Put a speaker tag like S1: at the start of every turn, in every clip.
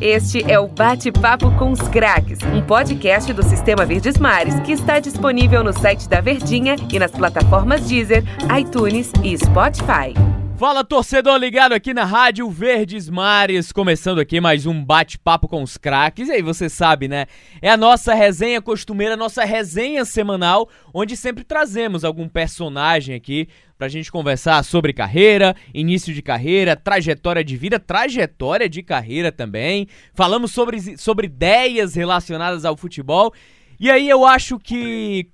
S1: Este é o Bate-Papo com os Craques, um podcast do Sistema Verdes Mares que está disponível no site da Verdinha e nas plataformas Deezer, iTunes e Spotify.
S2: Fala torcedor ligado aqui na Rádio Verdes Mares, começando aqui mais um bate-papo com os craques. E aí você sabe, né? É a nossa resenha costumeira, nossa resenha semanal, onde sempre trazemos algum personagem aqui pra gente conversar sobre carreira, início de carreira, trajetória de vida, trajetória de carreira também. Falamos sobre, sobre ideias relacionadas ao futebol. E aí eu acho que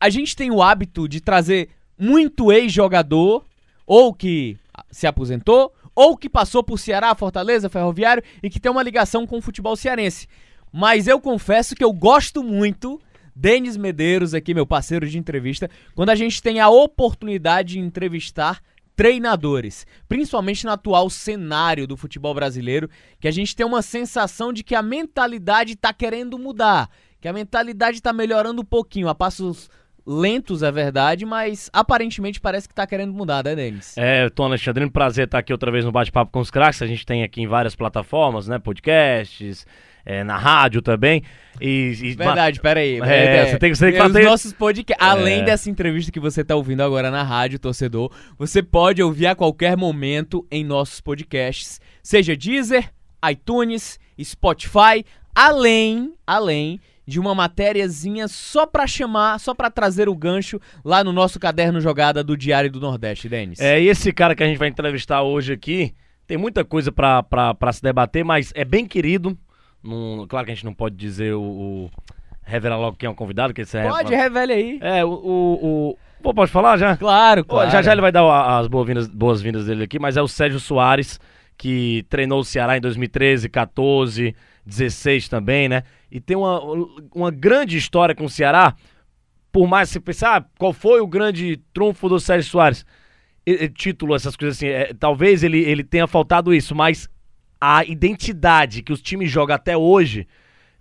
S2: a gente tem o hábito de trazer muito ex-jogador ou que se aposentou ou que passou por Ceará, Fortaleza, Ferroviário e que tem uma ligação com o futebol cearense. Mas eu confesso que eu gosto muito Denis Medeiros aqui, meu parceiro de entrevista, quando a gente tem a oportunidade de entrevistar treinadores, principalmente no atual cenário do futebol brasileiro, que a gente tem uma sensação de que a mentalidade está querendo mudar, que a mentalidade está melhorando um pouquinho, a passos lentos, é verdade, mas aparentemente parece que está querendo mudar, né, Denis?
S3: É, Tom Alexandrino, prazer estar aqui outra vez no Bate-Papo com os Cracks. A gente tem aqui em várias plataformas, né, podcasts, é, na rádio também. E,
S2: e Verdade, peraí.
S3: É, é, você tem que ser
S2: Os nossos podcasts, além é. dessa entrevista que você está ouvindo agora na rádio, torcedor, você pode ouvir a qualquer momento em nossos podcasts, seja Deezer, iTunes, Spotify, além, além de uma matériazinha só para chamar, só para trazer o gancho lá no nosso caderno jogada do Diário do Nordeste, Denis.
S3: É, e esse cara que a gente vai entrevistar hoje aqui, tem muita coisa para se debater, mas é bem querido. Num, claro que a gente não pode dizer o, o revelar logo quem é o convidado, que esse
S2: é Pode, revele aí.
S3: É, o, o, o pode falar já?
S2: Claro, claro.
S3: Já já ele vai dar as boas-vindas boas -vindas dele aqui, mas é o Sérgio Soares, que treinou o Ceará em 2013, 14, 16 também, né? E tem uma, uma grande história com o Ceará. Por mais que você pensar, ah, qual foi o grande trunfo do Sérgio Soares? Título, essas coisas assim, é, talvez ele, ele tenha faltado isso, mas a identidade que os times jogam até hoje.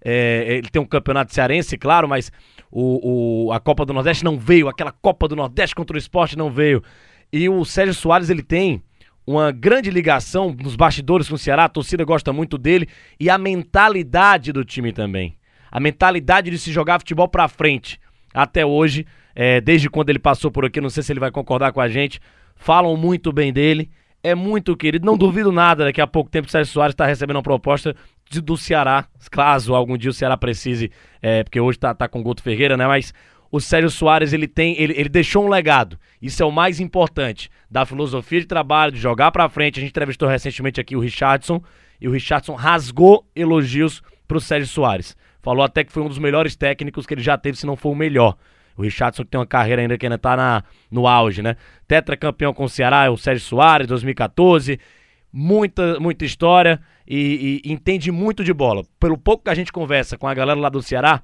S3: É, ele tem um campeonato cearense, claro, mas o, o, a Copa do Nordeste não veio, aquela Copa do Nordeste contra o esporte não veio. E o Sérgio Soares, ele tem uma grande ligação nos bastidores com o Ceará, a torcida gosta muito dele e a mentalidade do time também. A mentalidade de se jogar futebol pra frente. Até hoje, é, desde quando ele passou por aqui, não sei se ele vai concordar com a gente, falam muito bem dele, é muito querido. Não duvido nada, daqui a pouco tempo o Sérgio Soares está recebendo uma proposta de, do Ceará, caso algum dia o Ceará precise, é, porque hoje tá, tá com o Guto Ferreira, né? Mas o Sérgio Soares ele tem, ele, ele deixou um legado. Isso é o mais importante da filosofia de trabalho, de jogar para frente. A gente entrevistou recentemente aqui o Richardson e o Richardson rasgou elogios pro Sérgio Soares. Falou até que foi um dos melhores técnicos que ele já teve, se não for o melhor. O Richardson que tem uma carreira ainda que ainda tá na, no auge, né? Tetra campeão com o Ceará é o Sérgio Soares, 2014. Muita, muita história e, e entende muito de bola. Pelo pouco que a gente conversa com a galera lá do Ceará,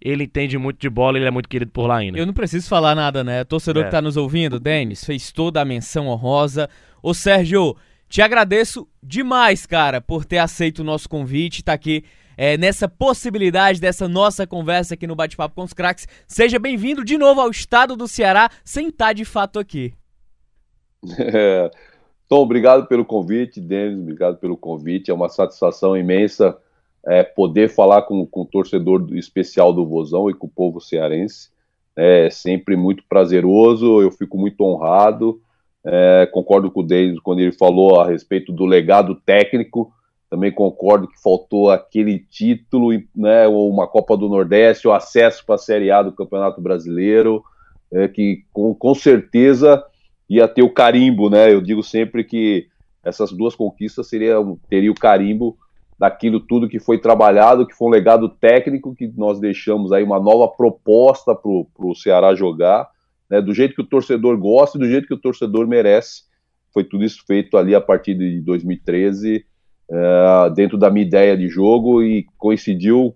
S3: ele entende muito de bola, ele é muito querido por lá ainda.
S2: Eu não preciso falar nada, né? Torcedor é. que tá nos ouvindo, Denis, fez toda a menção honrosa. Ô Sérgio, te agradeço demais, cara, por ter aceito o nosso convite, tá aqui é, nessa possibilidade dessa nossa conversa aqui no Bate-Papo com os Cracks. Seja bem-vindo de novo ao estado do Ceará, sem estar de fato aqui.
S4: Tom, obrigado pelo convite, Denis, obrigado pelo convite. É uma satisfação imensa é, poder falar com, com o torcedor especial do Vozão e com o povo cearense. É sempre muito prazeroso, eu fico muito honrado. É, concordo com o Denis quando ele falou a respeito do legado técnico. Também concordo que faltou aquele título, né, ou uma Copa do Nordeste, o acesso para a Série A do Campeonato Brasileiro, é, que com, com certeza ia ter o carimbo, né? Eu digo sempre que essas duas conquistas seria, teria o carimbo daquilo tudo que foi trabalhado, que foi um legado técnico que nós deixamos aí uma nova proposta para o Ceará jogar, né, do jeito que o torcedor gosta e do jeito que o torcedor merece. Foi tudo isso feito ali a partir de 2013, é, dentro da minha ideia de jogo e coincidiu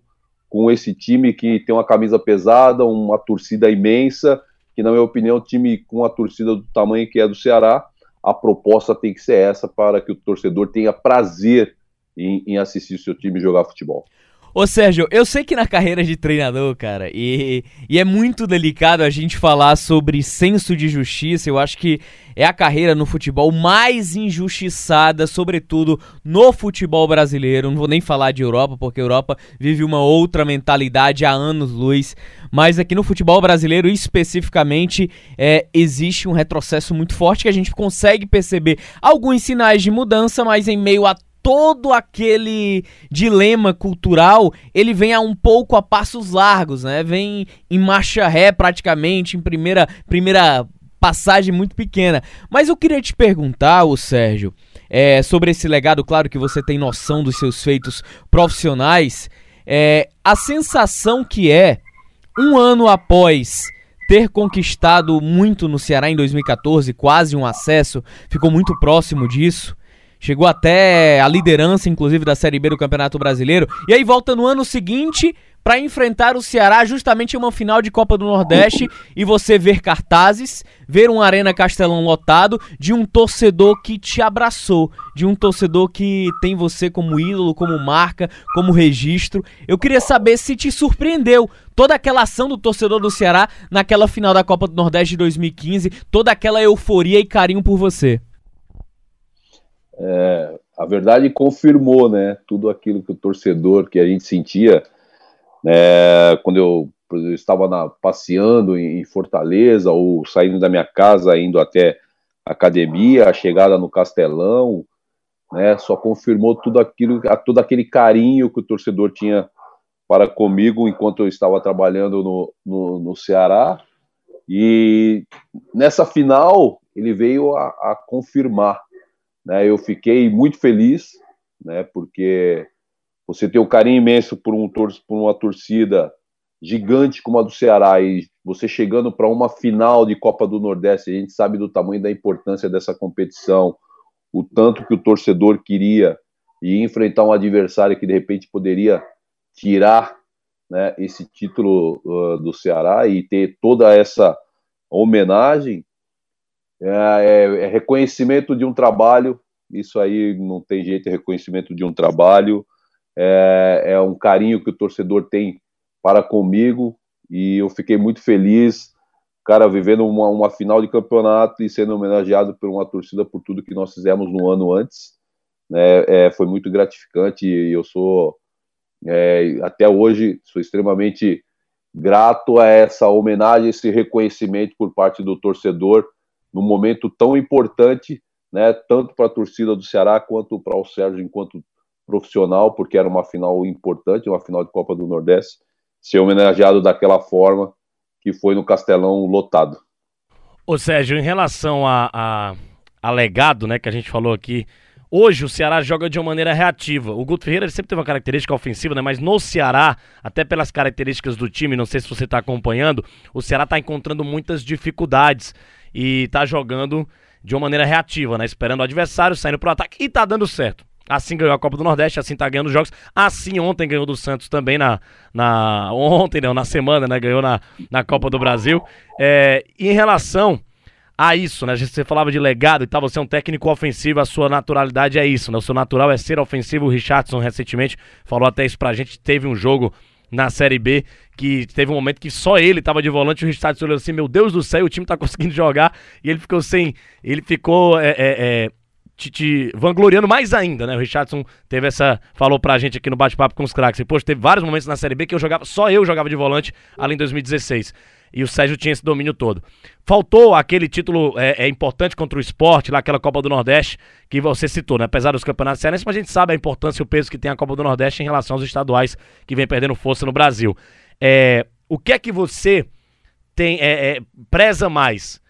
S4: com esse time que tem uma camisa pesada, uma torcida imensa, que na minha opinião, time com a torcida do tamanho que é do Ceará, a proposta tem que ser essa para que o torcedor tenha prazer em, em assistir o seu time jogar futebol.
S2: Ô Sérgio, eu sei que na carreira de treinador, cara, e, e é muito delicado a gente falar sobre senso de justiça. Eu acho que é a carreira no futebol mais injustiçada, sobretudo no futebol brasileiro. Não vou nem falar de Europa, porque a Europa vive uma outra mentalidade há anos-luz. Mas aqui no futebol brasileiro, especificamente, é, existe um retrocesso muito forte que a gente consegue perceber alguns sinais de mudança, mas em meio a todo aquele dilema cultural, ele vem a um pouco a passos largos, né? Vem em marcha ré praticamente, em primeira primeira passagem muito pequena. Mas eu queria te perguntar, o Sérgio, é, sobre esse legado, claro que você tem noção dos seus feitos profissionais, é, a sensação que é, um ano após ter conquistado muito no Ceará em 2014, quase um acesso, ficou muito próximo disso chegou até a liderança, inclusive, da Série B do Campeonato Brasileiro. E aí volta no ano seguinte para enfrentar o Ceará justamente em uma final de Copa do Nordeste e você ver cartazes, ver um Arena Castelão lotado de um torcedor que te abraçou, de um torcedor que tem você como ídolo, como marca, como registro. Eu queria saber se te surpreendeu toda aquela ação do torcedor do Ceará naquela final da Copa do Nordeste de 2015, toda aquela euforia e carinho por você
S4: é, a verdade confirmou, né, tudo aquilo que o torcedor que a gente sentia, né, quando eu, eu estava na, passeando em, Fortaleza ou saindo da minha casa indo até a academia, a chegada no Castelão, né, só confirmou tudo aquilo, todo aquele carinho que o torcedor tinha para comigo enquanto eu estava trabalhando no, no, no Ceará. E nessa final ele veio a, a confirmar né? Eu fiquei muito feliz, né? Porque você tem um carinho imenso por, um tor por uma torcida gigante como a do Ceará e você chegando para uma final de Copa do Nordeste, a gente sabe do tamanho da importância dessa competição, o tanto que o torcedor queria e enfrentar um adversário que de repente poderia tirar né, esse título uh, do Ceará e ter toda essa homenagem, é, é, é, reconhecimento de um trabalho, isso aí não tem jeito, é reconhecimento de um trabalho, é, é um carinho que o torcedor tem para comigo, e eu fiquei muito feliz, cara, vivendo uma, uma final de campeonato e sendo homenageado por uma torcida por tudo que nós fizemos no ano antes, né, é, foi muito gratificante, e eu sou, é, até hoje, sou extremamente grato a essa homenagem, esse reconhecimento por parte do torcedor, num momento tão importante, né, tanto para a torcida do Ceará quanto para o Sérgio enquanto profissional, porque era uma final importante, uma final de Copa do Nordeste, ser homenageado daquela forma que foi no Castelão lotado.
S3: Ô Sérgio, em relação a, a, a legado, né, que a gente falou aqui, Hoje o Ceará joga de uma maneira reativa. O Guto Ferreira sempre teve uma característica ofensiva, né? Mas no Ceará, até pelas características do time, não sei se você está acompanhando, o Ceará está encontrando muitas dificuldades e tá jogando de uma maneira reativa, né? Esperando o adversário, saindo pro ataque e tá dando certo. Assim ganhou a Copa do Nordeste, assim tá ganhando jogos. Assim ontem ganhou do Santos também na. na ontem, não, na semana, né? Ganhou na, na Copa do Brasil. É, em relação a isso, né? Você falava de legado e tal, você é um técnico ofensivo, a sua naturalidade é isso, né? O seu natural é ser ofensivo. O Richardson recentemente falou até isso pra gente. Teve um jogo na Série B, que teve um momento que só ele estava de volante, o Richardson olhou assim, meu Deus do céu, o time tá conseguindo jogar, e ele ficou sem, ele ficou é, é, é, te, te, vangloriando mais ainda, né? O Richardson teve essa, falou pra gente aqui no bate-papo com os craques, poxa, teve vários momentos na Série B que eu jogava, só eu jogava de volante, além de 2016 e o Sérgio tinha esse domínio todo. Faltou aquele título é, é, importante contra o esporte, lá aquela Copa do Nordeste, que você citou, né? Apesar dos campeonatos cearenses, mas a gente sabe a importância e o peso que tem a Copa do Nordeste em relação aos estaduais que vem perdendo força no Brasil. É, o que é que você tem é, é, preza mais?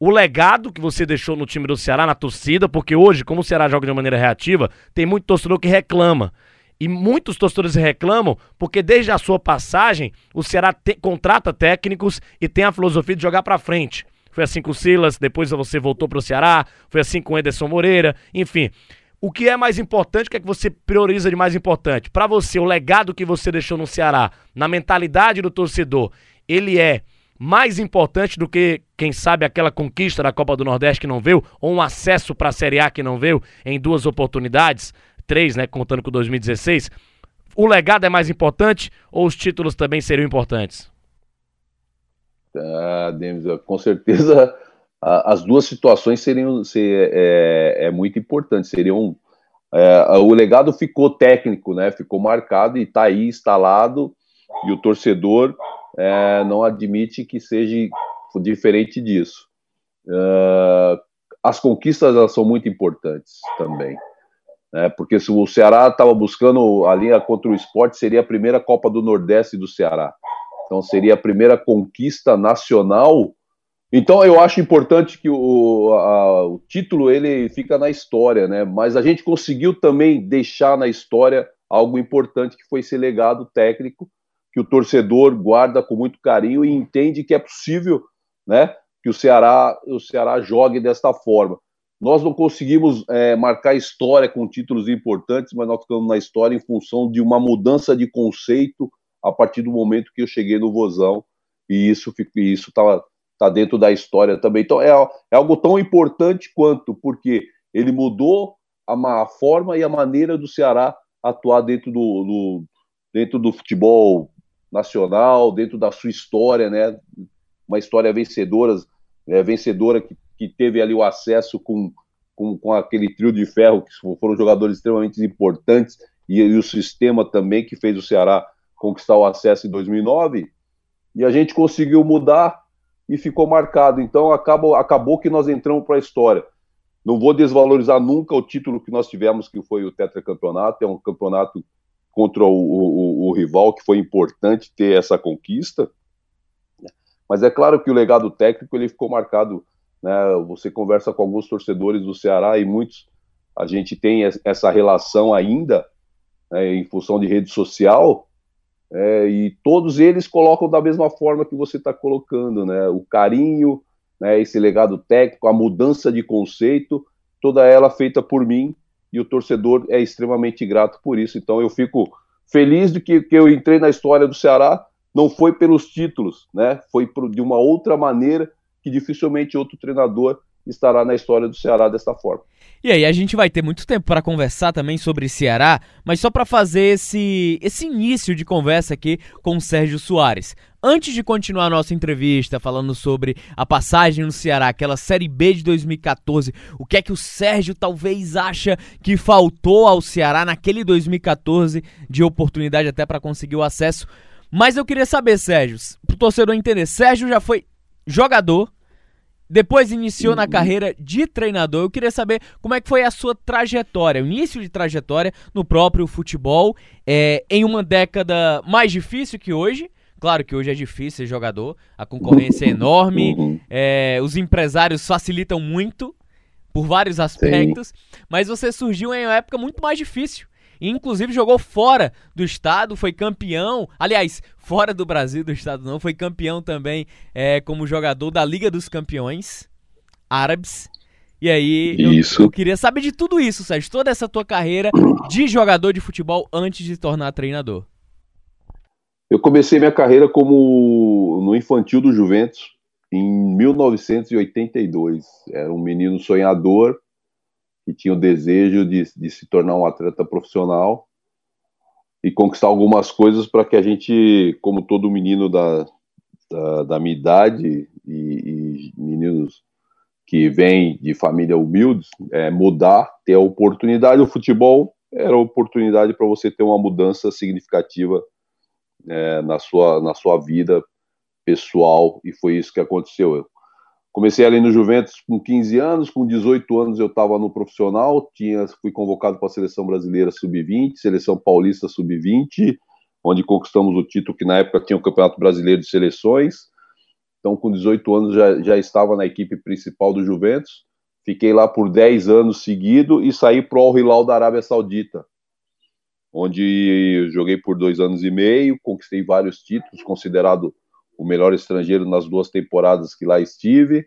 S3: O legado que você deixou no time do Ceará, na torcida, porque hoje, como o Ceará joga de maneira reativa, tem muito torcedor que reclama. E muitos torcedores reclamam porque desde a sua passagem o Ceará te, contrata técnicos e tem a filosofia de jogar para frente. Foi assim com o Silas, depois você voltou para o Ceará, foi assim com o Ederson Moreira, enfim. O que é mais importante, o que é que você prioriza de mais importante? Para você, o legado que você deixou no Ceará, na mentalidade do torcedor, ele é mais importante do que, quem sabe, aquela conquista da Copa do Nordeste que não veio, ou um acesso para a Série A que não veio em duas oportunidades? Né, contando com 2016, o legado é mais importante ou os títulos também seriam importantes?
S4: Ah, com certeza as duas situações seriam ser, é, é, muito importante. Seriam é, o legado ficou técnico, né? Ficou marcado e está aí instalado e o torcedor é, não admite que seja diferente disso. Uh, as conquistas elas são muito importantes também, né? Porque se o Ceará estava buscando a linha contra o esporte, seria a primeira Copa do Nordeste do Ceará. Então seria a primeira conquista nacional. Então eu acho importante que o, a, o título ele fica na história, né? Mas a gente conseguiu também deixar na história algo importante que foi esse legado técnico que o torcedor guarda com muito carinho e entende que é possível, né? Que o Ceará, o Ceará jogue desta forma. Nós não conseguimos é, marcar história com títulos importantes, mas nós ficamos na história em função de uma mudança de conceito a partir do momento que eu cheguei no Vozão, e isso isso está tá dentro da história também. Então é, é algo tão importante quanto, porque ele mudou a, a forma e a maneira do Ceará atuar dentro do, do, dentro do futebol nacional, dentro da sua história, né? Uma história vencedora, é, vencedora que, que teve ali o acesso com, com, com aquele trio de ferro, que foram jogadores extremamente importantes, e, e o sistema também que fez o Ceará conquistar o acesso em 2009, e a gente conseguiu mudar e ficou marcado. Então acabou, acabou que nós entramos para a história. Não vou desvalorizar nunca o título que nós tivemos, que foi o tetracampeonato. É um campeonato contra o, o, o rival que foi importante ter essa conquista. Mas é claro que o legado técnico ele ficou marcado. Né? Você conversa com alguns torcedores do Ceará e muitos a gente tem essa relação ainda né, em função de rede social é, e todos eles colocam da mesma forma que você está colocando, né? O carinho, né, esse legado técnico, a mudança de conceito, toda ela feita por mim e o torcedor é extremamente grato por isso. Então eu fico feliz de que, que eu entrei na história do Ceará, não foi pelos títulos, né? Foi por, de uma outra maneira que dificilmente outro treinador estará na história do Ceará desta forma.
S2: E aí, a gente vai ter muito tempo para conversar também sobre Ceará, mas só para fazer esse, esse início de conversa aqui com o Sérgio Soares. Antes de continuar a nossa entrevista falando sobre a passagem no Ceará, aquela Série B de 2014, o que é que o Sérgio talvez acha que faltou ao Ceará naquele 2014 de oportunidade até para conseguir o acesso. Mas eu queria saber, Sérgio, pro torcedor entender, Sérgio já foi jogador, depois iniciou na uhum. carreira de treinador. Eu queria saber como é que foi a sua trajetória, o início de trajetória no próprio futebol, é, em uma década mais difícil que hoje. Claro que hoje é difícil ser jogador, a concorrência é enorme, uhum. é, os empresários facilitam muito por vários aspectos, Sim. mas você surgiu em uma época muito mais difícil inclusive jogou fora do estado, foi campeão. Aliás, fora do Brasil, do estado não, foi campeão também é, como jogador da Liga dos Campeões Árabes. E aí, eu, eu, queria saber de tudo isso, Sérgio, toda essa tua carreira de jogador de futebol antes de tornar treinador.
S4: Eu comecei minha carreira como no infantil do Juventus em 1982. Era um menino sonhador que tinha o desejo de, de se tornar um atleta profissional e conquistar algumas coisas para que a gente, como todo menino da, da, da minha idade e, e, meninos que vêm de família humildes, é, mudar, ter a oportunidade. O futebol era a oportunidade para você ter uma mudança significativa é, na, sua, na sua vida pessoal e foi isso que aconteceu. Comecei ali no Juventus com 15 anos, com 18 anos eu estava no profissional, tinha, fui convocado para a seleção brasileira sub-20, seleção paulista sub-20, onde conquistamos o título que na época tinha o Campeonato Brasileiro de Seleções. Então, com 18 anos já, já estava na equipe principal do Juventus. Fiquei lá por 10 anos seguido e saí para o Al Hilal da Arábia Saudita, onde joguei por dois anos e meio, conquistei vários títulos, considerado o melhor estrangeiro nas duas temporadas que lá estive,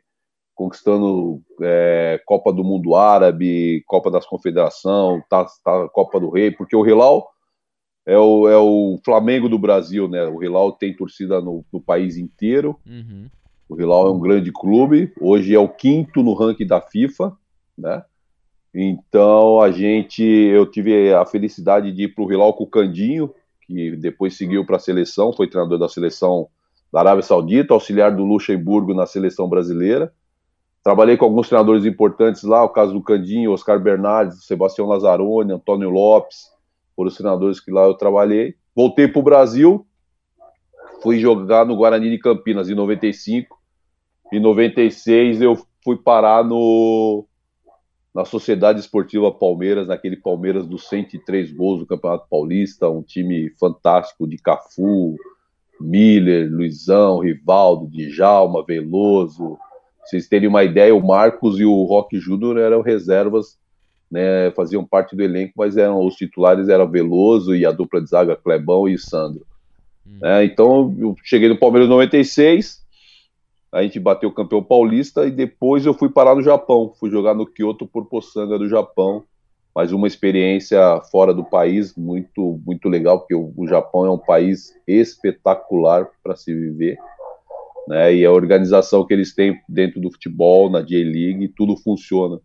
S4: conquistando é, Copa do Mundo Árabe, Copa das Confederação, tá, tá, Copa do Rei, porque o Hilal é o, é o Flamengo do Brasil, né? O Hilal tem torcida no, no país inteiro. Uhum. O Hilal é um grande clube, hoje é o quinto no ranking da FIFA, né? Então a gente, eu tive a felicidade de ir para o Hilal com o Candinho, que depois seguiu para a seleção, foi treinador da seleção da Arábia Saudita, auxiliar do Luxemburgo na seleção brasileira. Trabalhei com alguns treinadores importantes lá, o caso do Candinho, Oscar Bernardes, Sebastião Lazzaroni, Antônio Lopes, foram os treinadores que lá eu trabalhei. Voltei para o Brasil, fui jogar no Guarani de Campinas em 95. Em 96 eu fui parar no na Sociedade Esportiva Palmeiras, naquele Palmeiras dos 103 gols do Campeonato Paulista, um time fantástico de Cafu, Miller, Luizão, Rivaldo, Djalma, Veloso. vocês terem uma ideia, o Marcos e o Rock Júnior eram reservas, né, faziam parte do elenco, mas eram os titulares eram Veloso e a dupla de zaga Clebão e Sandro. Hum. É, então eu cheguei no Palmeiras em 96, a gente bateu o campeão paulista e depois eu fui parar no Japão, fui jogar no Kyoto por Poçanga do Japão, mas uma experiência fora do país muito muito legal, porque o, Japão é um país espetacular para se viver, né? E a organização que eles têm dentro do futebol, na J-League, tudo funciona.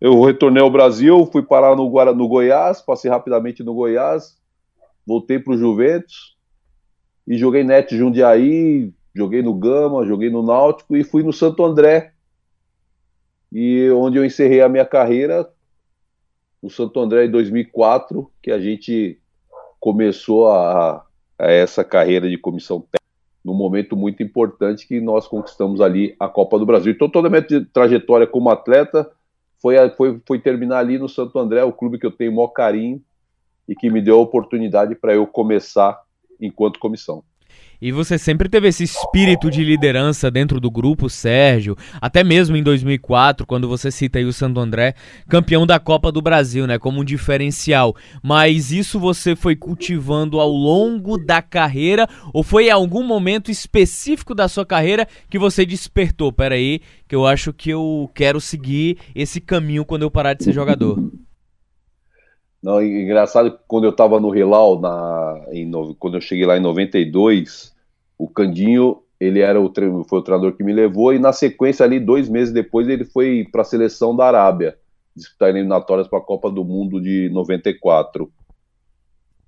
S4: Eu retornei ao Brasil, fui parar no, no Goiás, passei rapidamente no Goiás, voltei para o Juventus e joguei net Jundiaí, joguei no Gama, joguei no Náutico e fui no Santo André. E onde eu encerrei a minha carreira, no Santo André em 2004, que a gente começou a, a essa carreira de comissão técnica, num momento muito importante que nós conquistamos ali a Copa do Brasil. Então toda a minha trajetória como atleta foi, foi, foi terminar ali no Santo André, o clube que eu tenho o maior carinho e que me deu a oportunidade para eu começar enquanto comissão.
S2: E você sempre teve esse espírito de liderança dentro do grupo, Sérgio, até mesmo em 2004, quando você cita aí o Santo André, campeão da Copa do Brasil, né, como um diferencial. Mas isso você foi cultivando ao longo da carreira ou foi em algum momento específico da sua carreira que você despertou? Peraí, que eu acho que eu quero seguir esse caminho quando eu parar de ser jogador.
S4: Não, engraçado quando eu estava no Hilal, na, em, quando eu cheguei lá em 92, o Candinho, ele era o, foi o treinador que me levou, e na sequência ali, dois meses depois, ele foi para a seleção da Arábia, disputar eliminatórias para a Copa do Mundo de 94.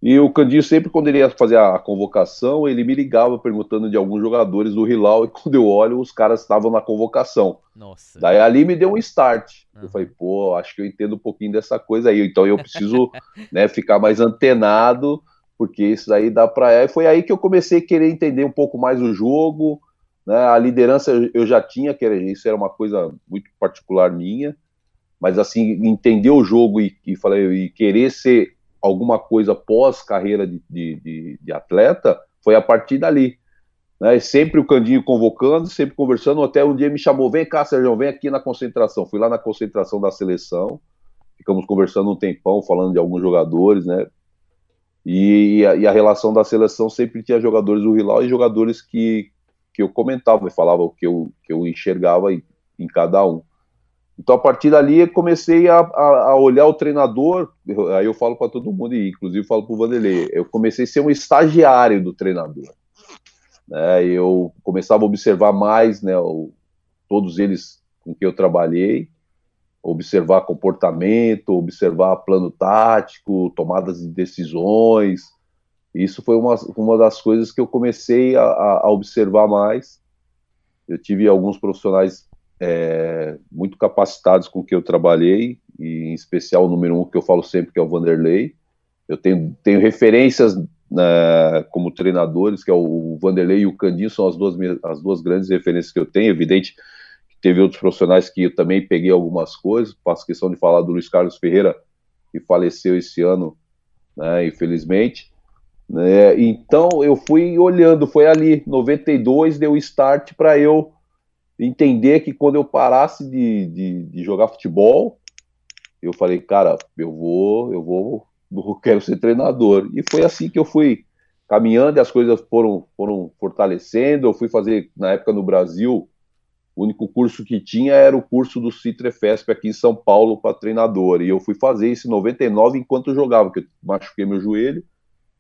S4: E o Candinho, sempre quando ele ia fazer a convocação, ele me ligava perguntando de alguns jogadores do Hilal, e quando eu olho, os caras estavam na convocação. Nossa. Daí ali me deu um start. Uhum. Eu falei, pô, acho que eu entendo um pouquinho dessa coisa aí, então eu preciso né, ficar mais antenado, porque isso daí dá para. E foi aí que eu comecei a querer entender um pouco mais o jogo. Né? A liderança eu já tinha, que isso era uma coisa muito particular minha, mas assim, entender o jogo e, e, falei, e querer ser alguma coisa pós carreira de, de, de, atleta foi a partir dali. Né? Sempre o Candinho convocando, sempre conversando, até um dia me chamou, vem cá, Sérgio, vem aqui na concentração. Fui lá na concentração da seleção, ficamos conversando um tempão, falando de alguns jogadores, né? E, a, e a relação da seleção sempre tinha jogadores do Hilal e jogadores que, que eu comentava e falava o que eu, que eu enxergava em, em cada um. Então, a partir dali, comecei a, a, a olhar o treinador. aí eu falo para todo mundo, e inclusive falo para o Vanderlei. Eu comecei a ser um estagiário do treinador. Né, eu começava a observar mais né, o, todos eles com que eu trabalhei, observar comportamento, observar plano tático, tomadas de decisões. Isso foi uma, uma das coisas que eu comecei a, a observar mais. Eu tive alguns profissionais é, muito capacitados com que eu trabalhei, e em especial o número um que eu falo sempre, que é o Vanderlei. Eu tenho, tenho referências né, como treinadores, que é o Vanderlei e o Candinho, são as duas, as duas grandes referências que eu tenho. Evidente que teve outros profissionais que eu também peguei algumas coisas, faço questão de falar do Luiz Carlos Ferreira, que faleceu esse ano, né, infelizmente. Né, então eu fui olhando, foi ali, 92 deu start para eu entender que quando eu parasse de, de, de, jogar futebol, eu falei, cara, eu vou, eu vou, eu quero ser treinador. E foi assim que eu fui caminhando e as coisas foram, foram fortalecendo. Eu fui fazer, na época no Brasil, o único curso que tinha era o curso do Citrefesp aqui em São Paulo para treinador. E eu fui fazer isso em 99 enquanto eu jogava, porque eu machuquei meu joelho,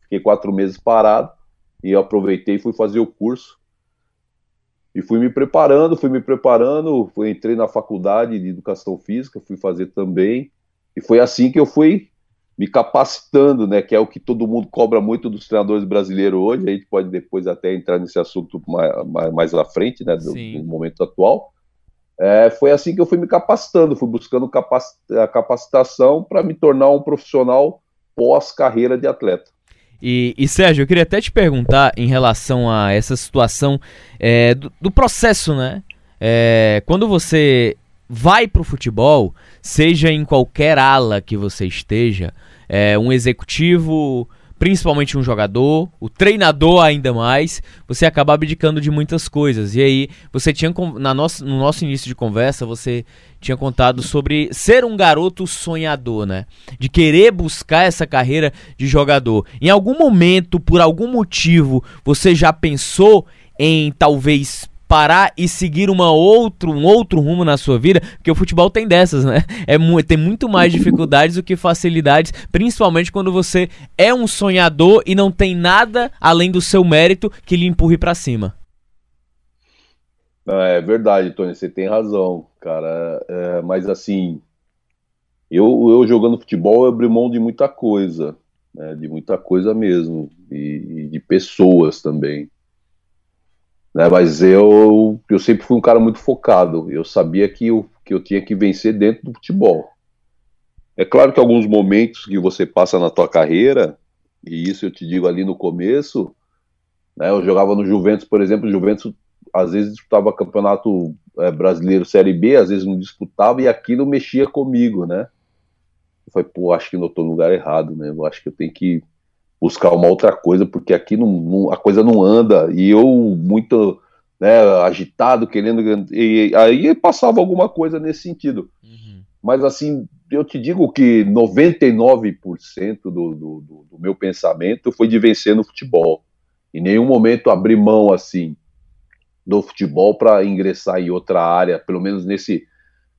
S4: fiquei quatro meses parado, e eu aproveitei e fui fazer o curso E fui me preparando, fui me preparando, fui, entrei na faculdade de educação física, fui fazer também. E foi assim que eu fui me capacitando, né? Que é o que todo mundo cobra muito dos treinadores brasileiros hoje. A gente pode depois até entrar nesse assunto mais, mais, mais à frente, né? Do, do momento atual. É, foi assim que eu fui me capacitando, fui buscando a capacitação para me tornar um profissional pós-carreira de atleta.
S2: E, e, Sérgio, eu queria até te perguntar em relação a essa situação é, do, do, processo, né? É, quando você vai para o futebol, seja em qualquer ala que você esteja, é, um executivo, principalmente um jogador, o treinador ainda mais, você acaba abdicando de muitas coisas. E aí, você tinha na nossa, no nosso início de conversa, você tinha contado sobre ser um garoto sonhador, né? De querer buscar essa carreira de jogador. Em algum momento, por algum motivo, você já pensou em talvez parar e seguir uma outro, um outro rumo na sua vida, porque o futebol tem dessas, né? É, tem muito mais dificuldades do que facilidades, principalmente quando você é um sonhador e não tem nada além do seu mérito que lhe empurre para cima.
S4: É verdade, Tony, você tem razão, cara. É, mas assim, eu, eu jogando futebol, eu abri mão de muita coisa, né? de muita coisa mesmo, e, e de pessoas também. Né? Mas eu, eu sempre fui um cara muito focado. Eu sabia que eu, que eu tinha que vencer dentro do futebol. É claro que alguns momentos que você passa na tua carreira, e isso eu te digo ali no começo, né, eu jogava no Juventus, por exemplo, o Juventus às vezes disputava campeonato é, brasileiro Série B, às vezes não disputava, e aquilo mexia comigo, né? Eu falei, pô, acho que eu estou no lugar errado, né? Eu acho que eu tenho que buscar uma outra coisa, porque aqui não, não, a coisa não anda, e eu muito né, agitado, querendo. E aí passava alguma coisa nesse sentido. Uhum. Mas assim, eu te digo que 99% do, do, do, do meu pensamento foi de vencer no futebol. Em nenhum momento abri mão assim do futebol para ingressar em outra área, pelo menos nesse,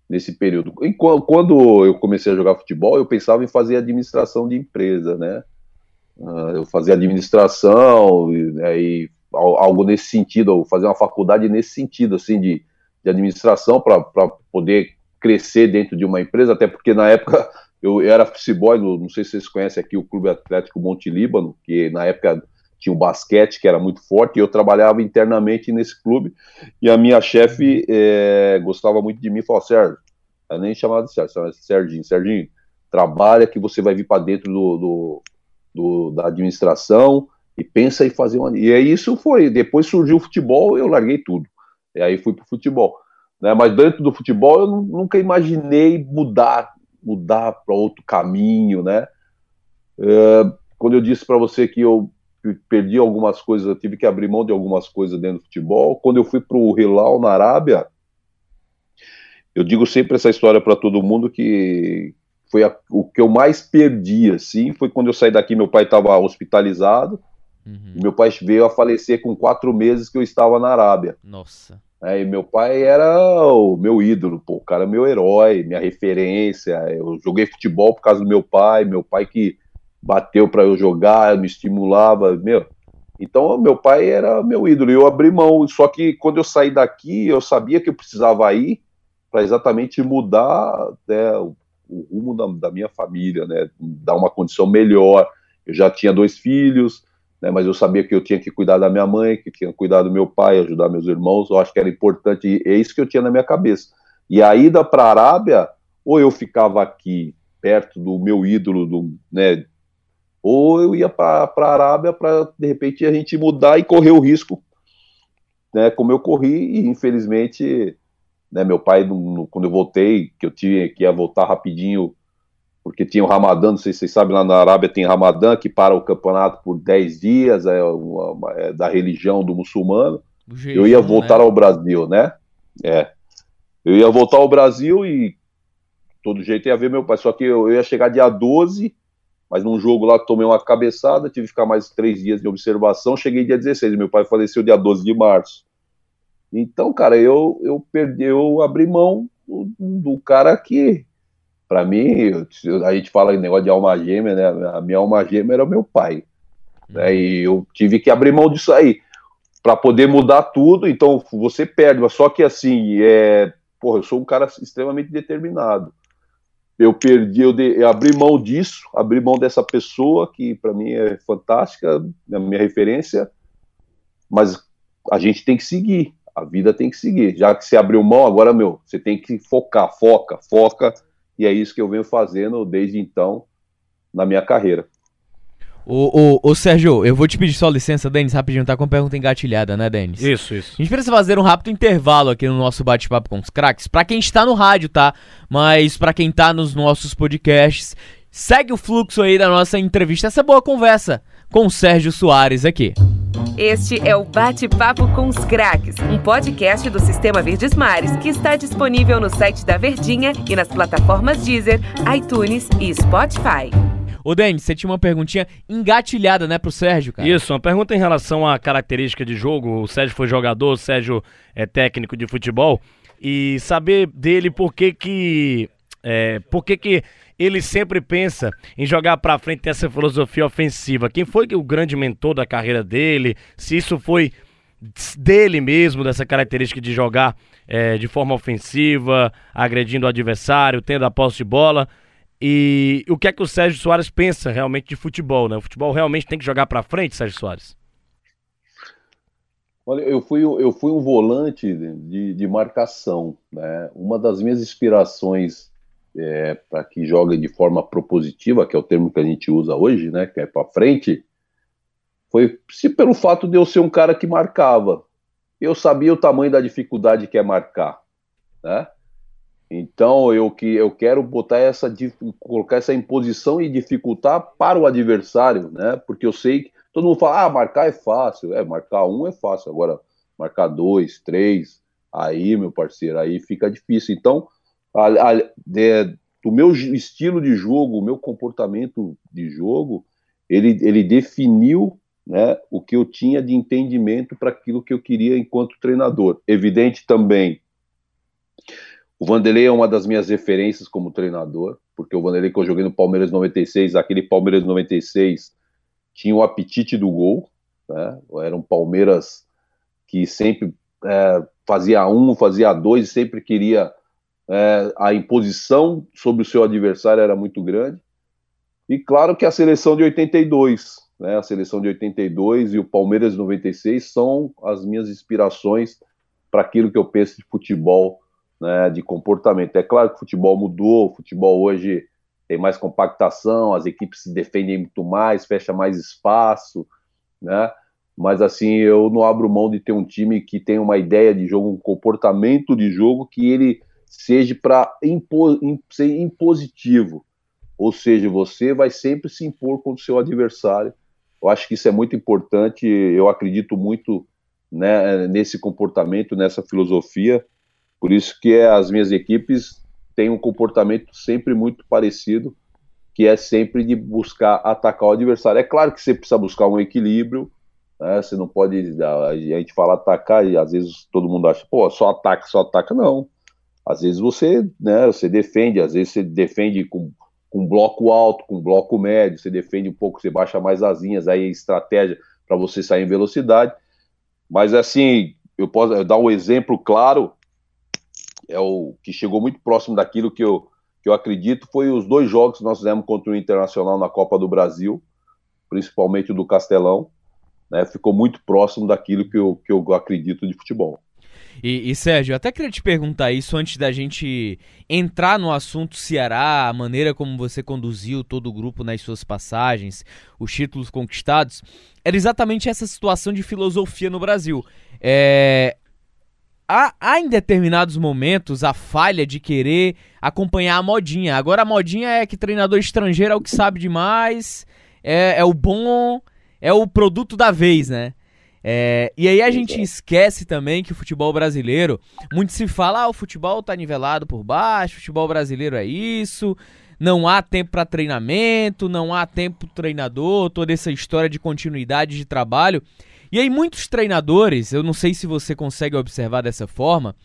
S4: nesse período. E quando eu comecei a jogar futebol, eu pensava em fazer administração de empresa, né? Uh, eu fazia administração e, né, e, algo nesse sentido, fazer uma faculdade nesse sentido, assim, de, de administração para poder crescer dentro de uma empresa, até porque na época eu, eu era boy, não sei se vocês conhecem aqui o Clube Atlético Monte Líbano, que na época tinha um basquete que era muito forte, e eu trabalhava internamente nesse clube, e a minha chefe é, gostava muito de mim, falou, Sérgio, eu nem chamava de Sérgio, Serginho, Serginho, trabalha que você vai vir para dentro do, do do, da administração e pensa em fazer uma. E aí isso foi. Depois surgiu o futebol, eu larguei tudo. E aí fui para o futebol. Né? Mas dentro do futebol eu nunca imaginei mudar, mudar para outro caminho, né? É, quando eu disse para você que eu perdi algumas coisas, eu tive que abrir mão de algumas coisas dentro do futebol. Quando eu fui para o Hilal na Arábia, eu digo sempre essa história para todo mundo que foi a, o que eu mais perdi, assim, foi quando eu saí daqui, meu pai estava hospitalizado, uhum. e meu pai veio a falecer com quatro meses que eu estava na Arábia.
S2: Nossa.
S4: É, e meu pai era o meu ídolo, pô, o cara é meu herói, minha referência, eu joguei futebol por causa do meu pai, meu pai que bateu para eu jogar, me estimulava, meu... Então, meu pai era meu ídolo, eu abri mão. Só que quando eu saí daqui, eu sabia que eu precisava ir para exatamente mudar né, o rumo da, da, minha família, né? Dar uma condição melhor. Eu já tinha dois filhos, né? Mas eu sabia que eu tinha que cuidar da minha mãe, que tinha que cuidar do meu pai, ajudar meus irmãos. Eu acho que era importante, e é isso que eu tinha na minha cabeça. E a ida para a Arábia, ou eu ficava aqui perto do meu ídolo, do, né? Ou eu ia para a Arábia para de repente a gente mudar e correr o risco, né? Como eu corri e infelizmente né, meu pai, no, quando eu voltei, que eu tinha que ia voltar rapidinho, porque tinha o Ramadã, não sei se vocês sabem, lá na Arábia tem Ramadã, que para o campeonato por 10 dias, é, uma, é da religião do muçulmano. Jejum, eu ia voltar né? ao Brasil, né? É. Eu ia voltar ao Brasil e todo jeito ia ver meu pai. Só que eu, eu ia chegar dia 12, mas num jogo lá tomei uma cabeçada, tive que ficar mais três dias de observação. Cheguei dia 16, meu pai faleceu dia 12 de março. Então, cara, eu, eu perdi, eu abri mão do, do cara que, para mim, eu, a gente fala em negócio de alma gêmea, né? A minha alma gêmea era o meu pai. Né, e eu tive que abrir mão disso aí. para poder mudar tudo, então você perde, mas só que assim, é, porra, eu sou um cara extremamente determinado. Eu perdi, eu, de, eu abri mão disso, abri mão dessa pessoa que para mim é fantástica, é minha referência, mas a gente tem que seguir, a vida tem que seguir. Já que você abriu mão, agora, meu, você tem que focar, foca, foca, e é isso que eu venho fazendo desde então na minha carreira.
S2: Ô, ô, ô, Sérgio, eu vou te pedir só licença, Denis, rapidinho, tá com a pergunta engatilhada, né, Denis?
S3: Isso, isso.
S2: A gente precisa fazer um rápido intervalo aqui no nosso bate-papo com os craques, pra quem está no rádio, tá? Mas pra quem tá nos nossos podcasts, segue o fluxo aí da nossa entrevista, essa boa conversa com o Sérgio Soares aqui.
S1: Este é o Bate-Papo com os Craques, um podcast do Sistema Verdes Mares que está disponível no site da Verdinha e nas plataformas Deezer, iTunes e Spotify.
S2: Ô, Denis, você tinha uma perguntinha engatilhada, né, pro Sérgio, cara?
S3: Isso, uma pergunta em relação à característica de jogo. O Sérgio foi jogador, o Sérgio é técnico de futebol. E saber dele por que que... É, por que que ele sempre pensa em jogar para frente essa filosofia ofensiva. Quem foi o grande mentor da carreira dele? Se isso foi dele mesmo, dessa característica de jogar é, de forma ofensiva, agredindo o adversário, tendo a posse de bola. E o que é que o Sérgio Soares pensa realmente de futebol, né? O futebol realmente tem que jogar para frente, Sérgio Soares?
S4: Olha, eu fui, eu fui um volante de, de marcação, né? Uma das minhas inspirações é, para que jogue de forma propositiva, que é o termo que a gente usa hoje, né? Que é para frente, foi se pelo fato de eu ser um cara que marcava. Eu sabia o tamanho da dificuldade que é marcar, né? Então eu que eu quero botar essa colocar essa imposição e dificultar para o adversário, né? Porque eu sei que todo mundo fala, ah, marcar é fácil, é marcar um é fácil, agora marcar dois, três, aí meu parceiro, aí fica difícil. Então, a, a, de, meu estilo de jogo, o meu comportamento de jogo, ele, ele definiu né, o que eu tinha de entendimento para aquilo que eu queria enquanto treinador. Evidente também o Vanderlei é uma das minhas referências como treinador, porque o Vanderlei que eu joguei no Palmeiras 96, aquele Palmeiras 96 tinha o apetite do gol, né? Era um Palmeiras que sempre é, fazia um, fazia dois, sempre queria é, a imposição sobre o seu adversário era muito grande. E claro que a seleção de 82, né? A seleção de 82 e o Palmeiras 96 são as minhas inspirações para aquilo que eu penso de futebol né, de comportamento. É claro que o futebol mudou, o futebol hoje tem mais compactação, as equipes se defendem muito mais, fecha mais espaço, né? Mas assim, eu não abro mão de ter um time que tem uma ideia de jogo, um comportamento de jogo que ele seja para impo ser impositivo. Ou seja, você vai sempre se impor contra o seu adversário. Eu acho que isso é muito importante, eu acredito muito né, nesse comportamento, nessa filosofia. Por isso que as minhas equipes têm um comportamento sempre muito parecido, que é sempre de buscar atacar o adversário. É claro que você precisa buscar um equilíbrio, né? Você não pode a gente fala atacar e às vezes todo mundo acha, pô, só ataca, só ataca não. Às vezes você, né, você defende, às vezes você defende com com bloco alto, com bloco médio, você defende um pouco, você baixa mais asinhas, aí é estratégia para você sair em velocidade. Mas assim, eu posso dar um exemplo claro é o que chegou muito próximo daquilo que eu, que eu acredito, foi os dois jogos que nós fizemos contra o Internacional na Copa do Brasil, principalmente do Castelão, né, ficou muito próximo daquilo que eu, que eu acredito de futebol.
S2: E, e, Sérgio, até queria te perguntar isso antes da gente entrar no assunto Ceará, a maneira como você conduziu todo o grupo nas suas passagens, os títulos conquistados. Era exatamente essa situação de filosofia no Brasil. É, há, há em determinados momentos a falha de querer acompanhar a modinha. Agora a modinha é que treinador estrangeiro é o que sabe demais, é, é o bom, é o produto da vez, né? É, e aí a gente esquece também que o futebol brasileiro, muito se fala, ah, o futebol tá nivelado por baixo, o futebol brasileiro é isso, não há tempo para treinamento, não há tempo pro treinador, toda essa história de continuidade de trabalho. E aí, muitos treinadores, eu não sei se você consegue observar dessa forma,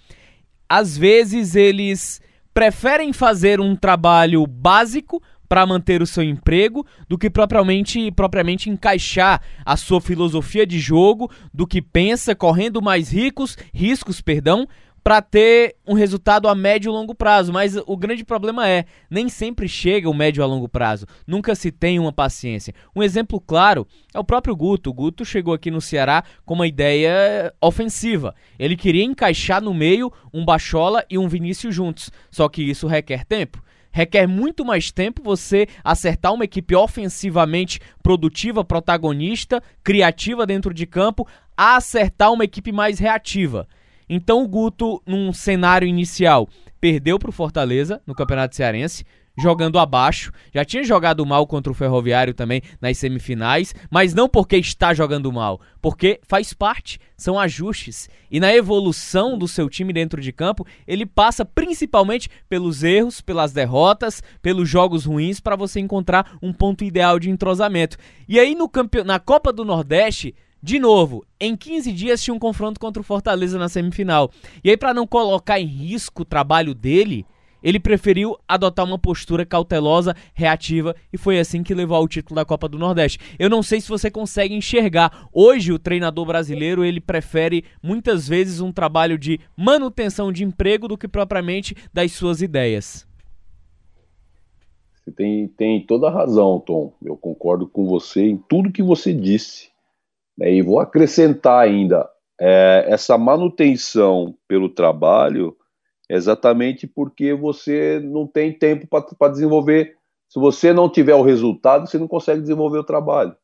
S2: às vezes eles preferem fazer um trabalho básico para manter o seu emprego do que propriamente, propriamente encaixar a sua filosofia de jogo, do que pensa, correndo mais ricos, riscos, perdão, para ter um resultado a médio e longo prazo. Mas o grande problema é, nem sempre chega o médio a longo prazo. Nunca se tem uma paciência. Um exemplo claro é o próprio Guto. O Guto chegou aqui no Ceará com uma ideia ofensiva. Ele queria encaixar no meio um Bachola e um Vinícius juntos. Só que isso requer tempo requer muito mais tempo você acertar uma equipe ofensivamente produtiva, protagonista, criativa dentro de campo, a acertar uma equipe mais reativa. Então o Guto, num cenário inicial, perdeu para o Fortaleza no Campeonato Cearense, jogando abaixo. Já tinha jogado mal contra o Ferroviário também nas semifinais, mas não porque está jogando mal, porque faz parte, são ajustes. E na evolução do seu time dentro de campo, ele passa principalmente pelos erros, pelas derrotas, pelos jogos ruins para você encontrar um ponto ideal de entrosamento. E aí no campe... na Copa do Nordeste, de novo, em 15 dias tinha um confronto contra o Fortaleza na semifinal. E aí, para não colocar em risco o trabalho dele, ele preferiu adotar uma postura cautelosa, reativa, e foi assim que levou ao título da Copa do Nordeste. Eu não sei se você consegue enxergar. Hoje, o treinador brasileiro ele prefere muitas vezes um trabalho de manutenção de emprego do que propriamente das suas ideias.
S4: Você tem, tem toda a razão, Tom. Eu concordo com você em tudo que você disse. Né? E vou acrescentar ainda, é, essa manutenção pelo trabalho exatamente porque você não tem tempo para desenvolver. Se você não tiver o resultado, você não consegue desenvolver o trabalho.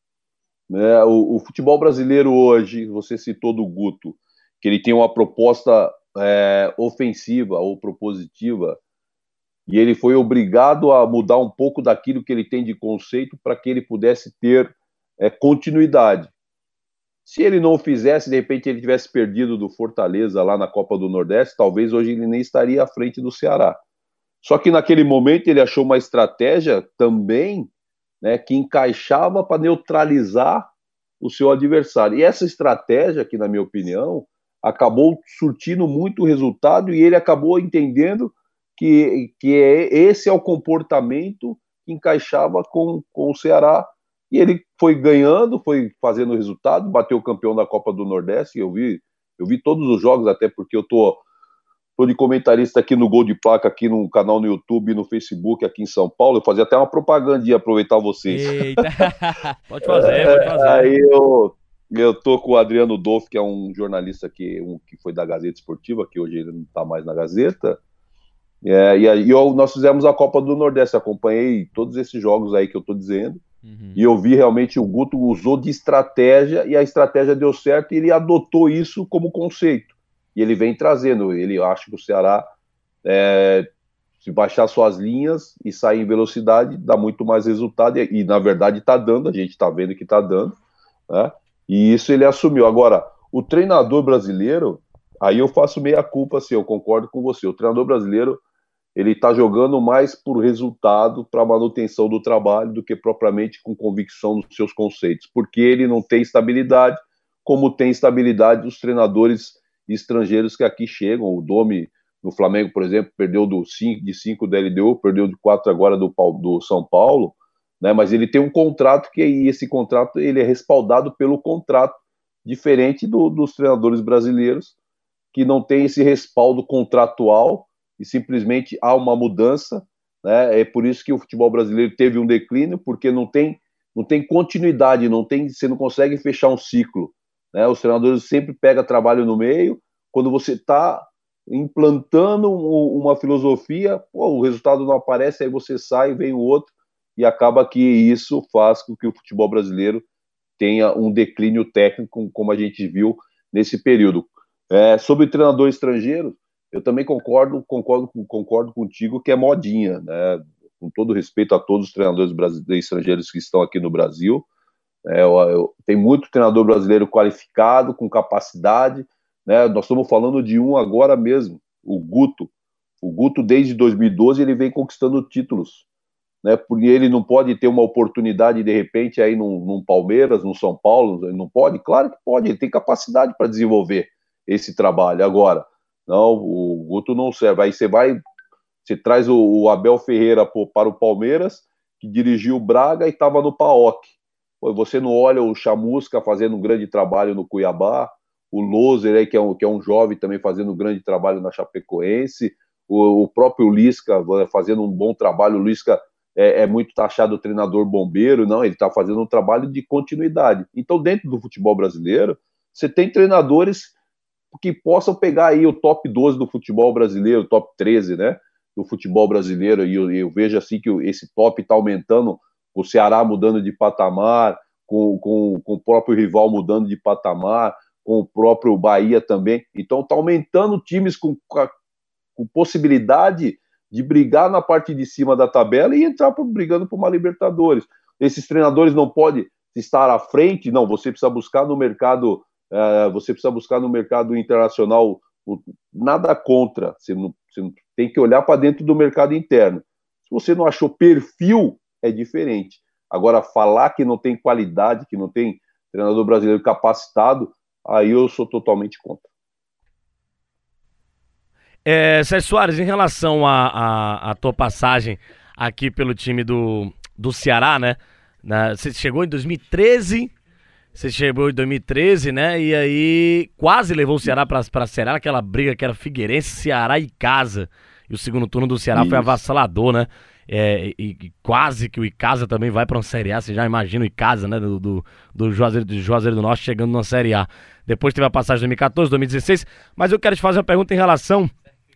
S4: Né? O, o, futebol brasileiro hoje, você citou do Guto, que ele tem uma proposta é, ofensiva ou propositiva, e ele foi obrigado a mudar um pouco daquilo que ele tem de conceito para que ele pudesse ter é, continuidade. Se ele não o fizesse, de repente ele tivesse perdido do Fortaleza lá na Copa do Nordeste, talvez hoje ele nem estaria à frente do Ceará. Só que naquele momento ele achou uma estratégia também né, que encaixava para neutralizar o seu adversário. E essa estratégia, que na minha opinião, acabou surtindo muito resultado e ele acabou entendendo que, que é, esse é o comportamento que encaixava com, com o Ceará e ele foi ganhando, foi fazendo resultado, bateu o campeão da Copa do Nordeste. Eu vi, eu vi todos os jogos, até porque eu tô, tô de comentarista aqui no Gol de Placa, aqui no canal no YouTube, no Facebook, aqui em São Paulo. Eu fazia até uma propaganda e aproveitar vocês.
S2: Eita. pode fazer, pode fazer.
S4: Aí eu, eu tô com o Adriano Dolf, que é um jornalista que, um, que foi da Gazeta Esportiva, que hoje ele não está mais na Gazeta. É, e aí eu, nós fizemos a Copa do Nordeste, acompanhei todos esses jogos aí que eu tô dizendo. Uhum. E eu vi realmente o Guto usou de estratégia e a estratégia deu certo e ele adotou isso como conceito. E ele vem trazendo. Ele acha que o Ceará, é, se baixar suas linhas e sair em velocidade, dá muito mais resultado. E, e na verdade está dando, a gente está vendo que está dando. Né? E isso ele assumiu. Agora, o treinador brasileiro, aí eu faço meia culpa, assim, eu concordo com você. O treinador brasileiro ele está jogando mais por resultado para manutenção do trabalho do que propriamente com convicção nos seus conceitos, porque ele não tem estabilidade, como tem estabilidade os treinadores estrangeiros que aqui chegam. O Domi no Flamengo, por exemplo, perdeu do 5, de 5 da LDU, perdeu de 4 agora do, do São Paulo, né? mas ele tem um contrato que esse contrato ele é respaldado pelo contrato, diferente do, dos treinadores brasileiros, que não tem esse respaldo contratual e simplesmente há uma mudança. Né? É por isso que o futebol brasileiro teve um declínio, porque não tem, não tem continuidade, não tem, você não consegue fechar um ciclo. Né? Os treinadores sempre pegam trabalho no meio. Quando você está implantando uma filosofia, pô, o resultado não aparece, aí você sai, vem o outro, e acaba que isso faz com que o futebol brasileiro tenha um declínio técnico, como a gente viu nesse período. É, sobre treinador estrangeiro, eu também concordo, concordo, concordo contigo que é modinha, né? Com todo respeito a todos os treinadores brasileiros estrangeiros que estão aqui no Brasil, é, eu, eu, tem muito treinador brasileiro qualificado, com capacidade, né? Nós estamos falando de um agora mesmo, o Guto. O Guto, desde 2012, ele vem conquistando títulos, né? Porque ele não pode ter uma oportunidade de repente aí num, num Palmeiras, no São Paulo, não pode? Claro que pode, ele tem capacidade para desenvolver esse trabalho. Agora, não, o Guto não serve. Aí você vai, você traz o, o Abel Ferreira para o Palmeiras que dirigiu o Braga e estava no PAOC. Você não olha o Chamusca fazendo um grande trabalho no Cuiabá, o Loser, aí, que, é um, que é um jovem também fazendo um grande trabalho na Chapecoense, o, o próprio Lisca fazendo um bom trabalho. O Lisca é, é muito taxado treinador bombeiro, não, ele está fazendo um trabalho de continuidade. Então, dentro do futebol brasileiro, você tem treinadores que possam pegar aí o top 12 do futebol brasileiro, top 13, né? Do futebol brasileiro, e eu, eu vejo assim que esse top está aumentando, o Ceará mudando de patamar, com, com, com o próprio rival mudando de patamar, com o próprio Bahia também. Então está aumentando times com, com possibilidade de brigar na parte de cima da tabela e entrar brigando por uma Libertadores. Esses treinadores não podem estar à frente, não, você precisa buscar no mercado você precisa buscar no mercado internacional nada contra, você não, você tem que olhar para dentro do mercado interno. Se você não achou perfil, é diferente. Agora, falar que não tem qualidade, que não tem treinador brasileiro capacitado, aí eu sou totalmente contra.
S3: É, Sérgio Soares, em relação à tua passagem aqui pelo time do, do Ceará, né? Na, você chegou em 2013, você chegou em 2013, né? E aí quase levou o Ceará pra, pra Ceará, aquela briga que era Figueirense, Ceará e Casa. E o segundo turno do Ceará Isso. foi avassalador, né? É, e, e, quase que o Icasa também vai para uma Série A. Você já imagina o Icasa, né? Do, do, do, Juazeiro, do Juazeiro do Norte chegando na Série A. Depois teve a passagem de 2014, 2016. Mas eu quero te fazer uma pergunta em relação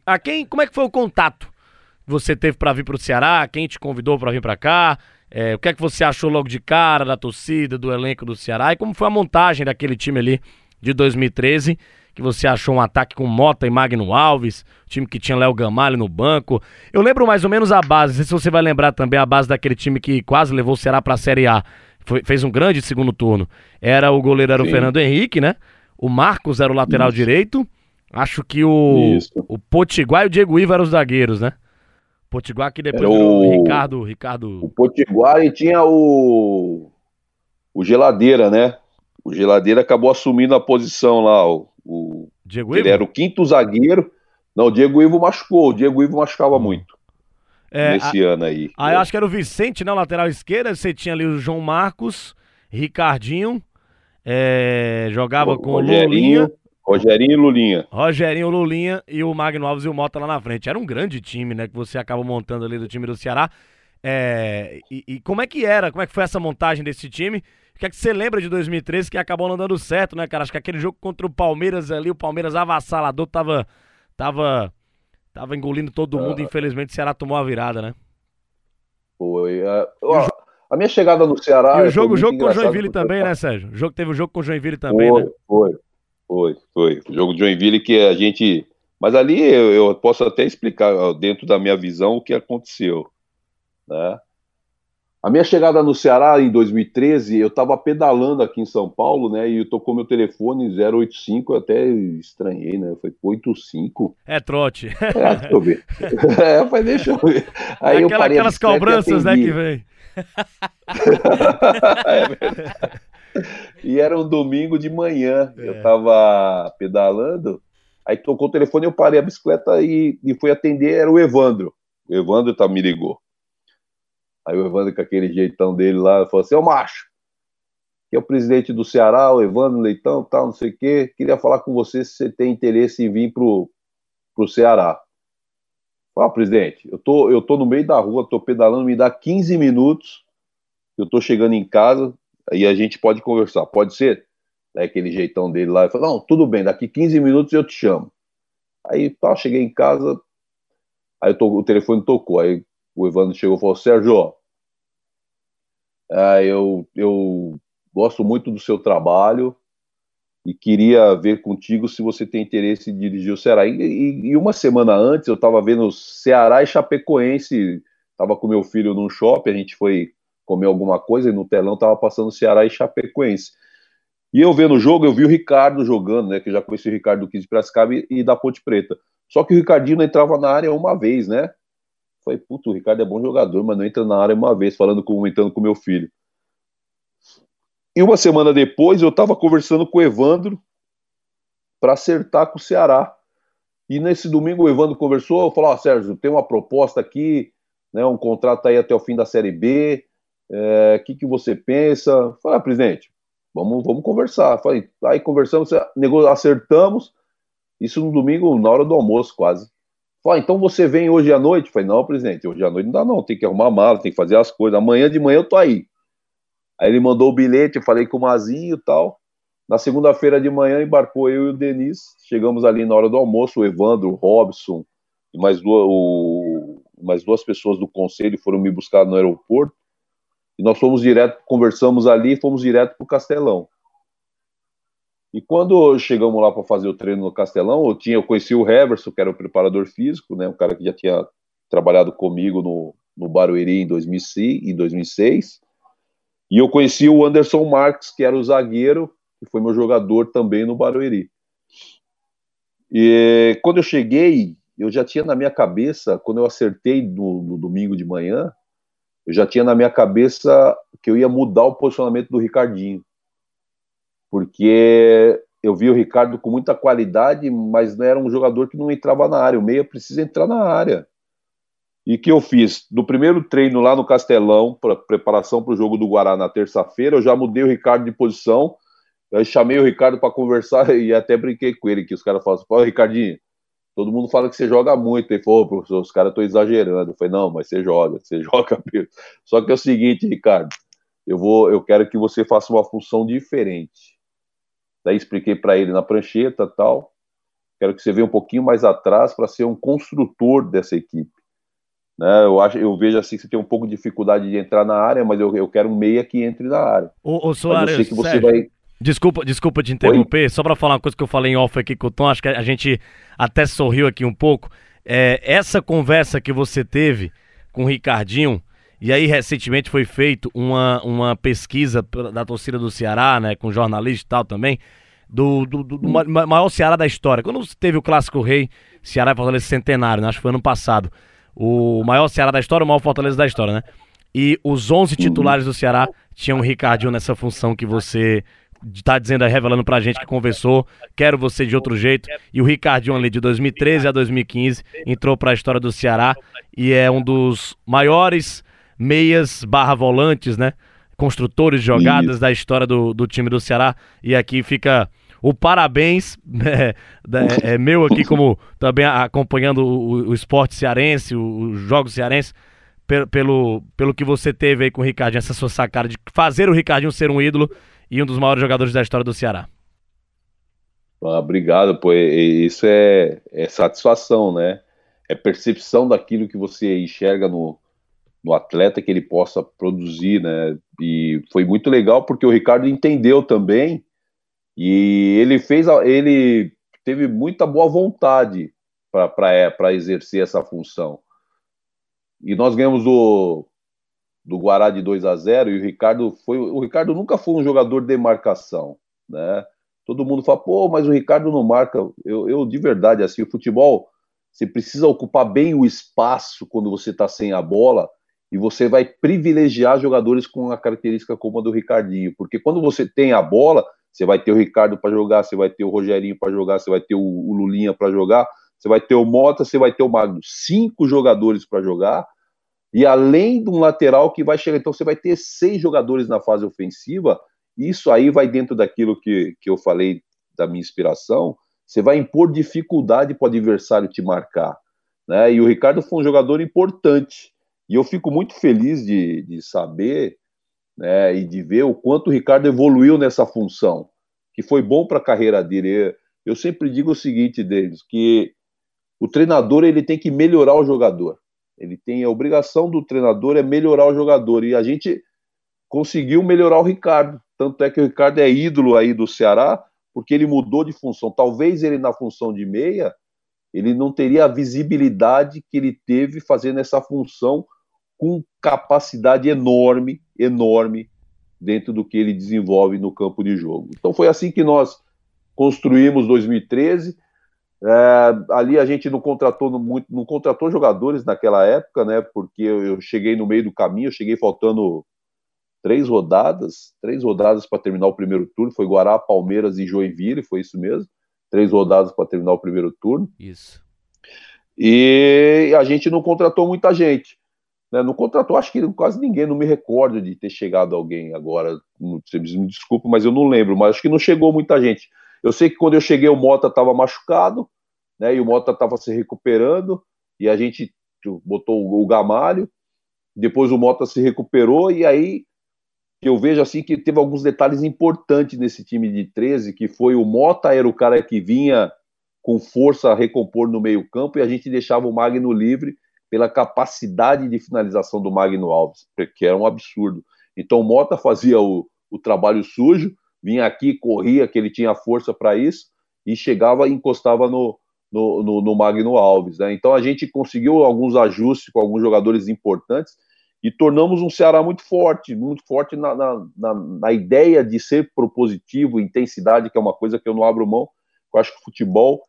S3: a quem. Como é que foi o contato que você teve para vir para o Ceará? Quem te convidou para vir para cá? É, o que é que você achou logo de cara da torcida, do elenco do Ceará e como foi a montagem daquele time ali de 2013? Que você achou um ataque com Mota e Magno Alves, time que tinha Léo Gamalho no banco. Eu lembro mais ou menos a base, não sei se você vai lembrar também a base daquele time que quase levou o Ceará para a Série A. Foi, fez um grande segundo turno. Era o goleiro era o Fernando Henrique, né? O Marcos era o lateral Isso. direito. Acho que o, o Potiguar e o Diego Ivo eram os zagueiros, né? Potiguar que depois o Ricardo, Ricardo.
S4: O Potiguar e tinha o o Geladeira, né? O Geladeira acabou assumindo a posição lá, o, o...
S3: Diego Ivo?
S4: Ele era o quinto zagueiro. Não, o Diego Ivo machucou, o Diego Ivo machucava muito. É, nesse a, ano aí.
S3: Aí eu acho que era o Vicente, né? Lateral esquerda, você tinha ali o João Marcos, Ricardinho, é, jogava o, com o Lulinha.
S4: Rogerinho e Lulinha.
S3: Rogerinho, Lulinha e o Magno Alves e o Mota lá na frente. Era um grande time, né? Que você acaba montando ali do time do Ceará. É, e, e, como é que era? Como é que foi essa montagem desse time? O que é que você lembra de 2013 que acabou não dando certo, né, cara? Acho que aquele jogo contra o Palmeiras ali, o Palmeiras avassalador, tava, tava, tava engolindo todo mundo. Uh, infelizmente, o Ceará tomou a virada, né?
S4: Foi. Uh, a minha chegada no Ceará.
S3: E o jogo, jogo com o Joinville também, né, Sérgio? O jogo, teve o jogo com o Joinville também,
S4: foi,
S3: né?
S4: Foi, foi, foi. O jogo de Joinville que a gente. Mas ali eu, eu, posso até explicar, dentro da minha visão, o que aconteceu. Né? A minha chegada no Ceará em 2013, eu estava pedalando aqui em São Paulo, né? E tocou meu telefone 085, eu até estranhei, né? Foi 85.
S3: É trote.
S4: É, deixa eu ver. É, deixa eu ver.
S3: Aí aquela, aquelas cobranças, né, que vem.
S4: é verdade e era um domingo de manhã. É. Eu tava pedalando, aí tocou o telefone, eu parei a bicicleta e, e fui atender, era o Evandro. O Evandro tá, me ligou. Aí o Evandro, com aquele jeitão dele lá, falou assim: Ô macho, que é o presidente do Ceará, o Evandro Leitão, tal, não sei o quê. Queria falar com você se você tem interesse em vir pro, pro Ceará. Fala, presidente, eu tô, eu tô no meio da rua, tô pedalando, me dá 15 minutos, eu tô chegando em casa, aí a gente pode conversar, pode ser? Né, aquele jeitão dele lá, ele falou, não, tudo bem, daqui 15 minutos eu te chamo. Aí tá, cheguei em casa, aí o telefone tocou, aí o Evandro chegou e falou, Sérgio, é, eu, eu gosto muito do seu trabalho e queria ver contigo se você tem interesse em dirigir o Ceará. E, e, e uma semana antes eu estava vendo Ceará e Chapecoense, estava com meu filho num shopping, a gente foi comer alguma coisa e no telão tava passando Ceará e Chapecoense. E eu vendo o jogo, eu vi o Ricardo jogando, né? Que já conheci o Ricardo do 15 Piracicaba e, e da Ponte Preta. Só que o Ricardinho não entrava na área uma vez, né? Falei, puto, o Ricardo é bom jogador, mas não entra na área uma vez, falando, comentando com meu filho. E uma semana depois, eu tava conversando com o Evandro para acertar com o Ceará. E nesse domingo o Evandro conversou, falou: oh, Sérgio, tem uma proposta aqui né, um contrato aí até o fim da Série B, o é, que, que você pensa? Falei, ah, presidente, vamos, vamos conversar. Falei, aí conversamos, acertamos, isso no domingo, na hora do almoço, quase. Falei, então você vem hoje à noite? Falei, não, presidente, hoje à noite não dá não, tem que arrumar a mala, tem que fazer as coisas, amanhã de manhã eu tô aí. Aí ele mandou o bilhete, eu falei com o Mazinho e tal. Na segunda-feira de manhã embarcou eu e o Denis, chegamos ali na hora do almoço, o Evandro, o Robson e mais duas, o, mais duas pessoas do conselho foram me buscar no aeroporto. E nós fomos direto, conversamos ali fomos direto para o Castelão. E quando chegamos lá para fazer o treino no Castelão, eu tinha eu conheci o Heverson, que era o preparador físico, né, um cara que já tinha trabalhado comigo no, no Barueri em 2006, em 2006. E eu conheci o Anderson Marques, que era o zagueiro, que foi meu jogador também no Barueri. E quando eu cheguei, eu já tinha na minha cabeça, quando eu acertei no, no domingo de manhã, eu já tinha na minha cabeça que eu ia mudar o posicionamento do Ricardinho. Porque eu vi o Ricardo com muita qualidade, mas não era um jogador que não entrava na área. O meia precisa entrar na área. E que eu fiz? No primeiro treino lá no Castelão, para preparação para o jogo do Guará na terça-feira, eu já mudei o Ricardo de posição. Eu chamei o Ricardo para conversar e até brinquei com ele, que os caras falam assim, Ricardinho, todo mundo fala que você joga muito. Ele falou, professor, os caras estão exagerando. Eu falei, não, mas você joga, você joga mesmo. Só que é o seguinte, Ricardo, eu vou, eu quero que você faça uma função diferente. Daí expliquei para ele na prancheta tal. Quero que você venha um pouquinho mais atrás para ser um construtor dessa equipe. Né, eu, acho, eu vejo assim que você tem um pouco de dificuldade de entrar na área, mas eu, eu quero um meia que entre na área.
S3: Ô, ô Soares, eu sei que você Sérgio, vai Desculpa, desculpa te interromper, Oi? só para falar uma coisa que eu falei em off aqui com o Tom, acho que a gente até sorriu aqui um pouco. É, essa conversa que você teve com o Ricardinho, e aí recentemente foi feito uma, uma pesquisa da torcida do Ceará, né, com jornalistas e tal também, do, do, do, do maior Ceará da história. Quando teve o Clássico Rei, Ceará e Fortaleza Centenário, né, acho que foi ano passado. O maior Ceará da história, o maior Fortaleza da história, né? E os 11 titulares do Ceará tinham o Ricardinho nessa função que você tá dizendo, revelando pra gente que conversou, quero você de outro jeito. E o Ricardinho ali de 2013 a 2015 entrou para a história do Ceará e é um dos maiores meias barra volantes, né? Construtores de jogadas Isso. da história do, do time do Ceará. E aqui fica o parabéns né, é, é, meu aqui como também acompanhando o, o esporte cearense, os jogos cearenses, pelo, pelo, pelo que você teve aí com o Ricardinho, essa sua sacada de fazer o Ricardinho ser um ídolo e um dos maiores jogadores da história do Ceará.
S4: Obrigado, pô. Isso é, é, satisfação, né? É percepção daquilo que você enxerga no, no atleta que ele possa produzir, né? E foi muito legal porque o Ricardo entendeu também e ele fez, ele teve muita boa vontade para exercer essa função. E nós ganhamos o, do Guará de 2 a 0 e o Ricardo foi o Ricardo nunca foi um jogador de marcação, né? Todo mundo fala, pô, mas o Ricardo não marca. Eu, eu de verdade assim, o futebol você precisa ocupar bem o espaço quando você está sem a bola e você vai privilegiar jogadores com a característica como a do Ricardinho, porque quando você tem a bola, você vai ter o Ricardo para jogar, você vai ter o Rogerinho para jogar, você vai ter o, o Lulinha para jogar, você vai ter o Mota, você vai ter o Magno, cinco jogadores para jogar e além de um lateral que vai chegar, então você vai ter seis jogadores na fase ofensiva, isso aí vai dentro daquilo que, que eu falei da minha inspiração, você vai impor dificuldade para o adversário te marcar. Né? E o Ricardo foi um jogador importante. E eu fico muito feliz de, de saber né, e de ver o quanto o Ricardo evoluiu nessa função, que foi bom para a carreira dele. Eu sempre digo o seguinte, deles, que o treinador ele tem que melhorar o jogador. Ele tem a obrigação do treinador é melhorar o jogador e a gente conseguiu melhorar o Ricardo. Tanto é que o Ricardo é ídolo aí do Ceará, porque ele mudou de função. Talvez ele na função de meia, ele não teria a visibilidade que ele teve fazendo essa função com capacidade enorme, enorme dentro do que ele desenvolve no campo de jogo. Então foi assim que nós construímos 2013 é, ali a gente não contratou muito, não contratou jogadores naquela época, né? Porque eu, cheguei no meio do caminho, eu cheguei faltando três rodadas, três rodadas para terminar o primeiro turno. Foi Guará, Palmeiras e Joinville, foi isso mesmo. Três rodadas para terminar o primeiro turno.
S2: Isso.
S4: E a gente não contratou muita gente. Né? Não contratou, acho que quase ninguém, não me recordo de ter chegado alguém agora. Você me desculpa, mas eu não lembro, mas acho que não chegou muita gente. Eu sei que quando eu cheguei, o Mota estava machucado, né? E o Mota estava se recuperando, e a gente botou o Gamalho. Depois o Mota se recuperou, e aí eu vejo assim que teve alguns detalhes importantes nesse time de 13, que foi o Mota era o cara que vinha com força a recompor no meio-campo e a gente deixava o Magno livre pela capacidade de finalização do Magno Alves, que era um absurdo. Então o Mota fazia o, o trabalho sujo, vinha aqui, corria, que ele tinha força para isso, e chegava e encostava no, no, no, no Magno Alves. Né? Então a gente conseguiu alguns ajustes com alguns jogadores importantes e tornamos um Ceará muito forte, muito forte na, na, na, na ideia de ser propositivo, intensidade, que é uma coisa que eu não abro mão. Eu acho que futebol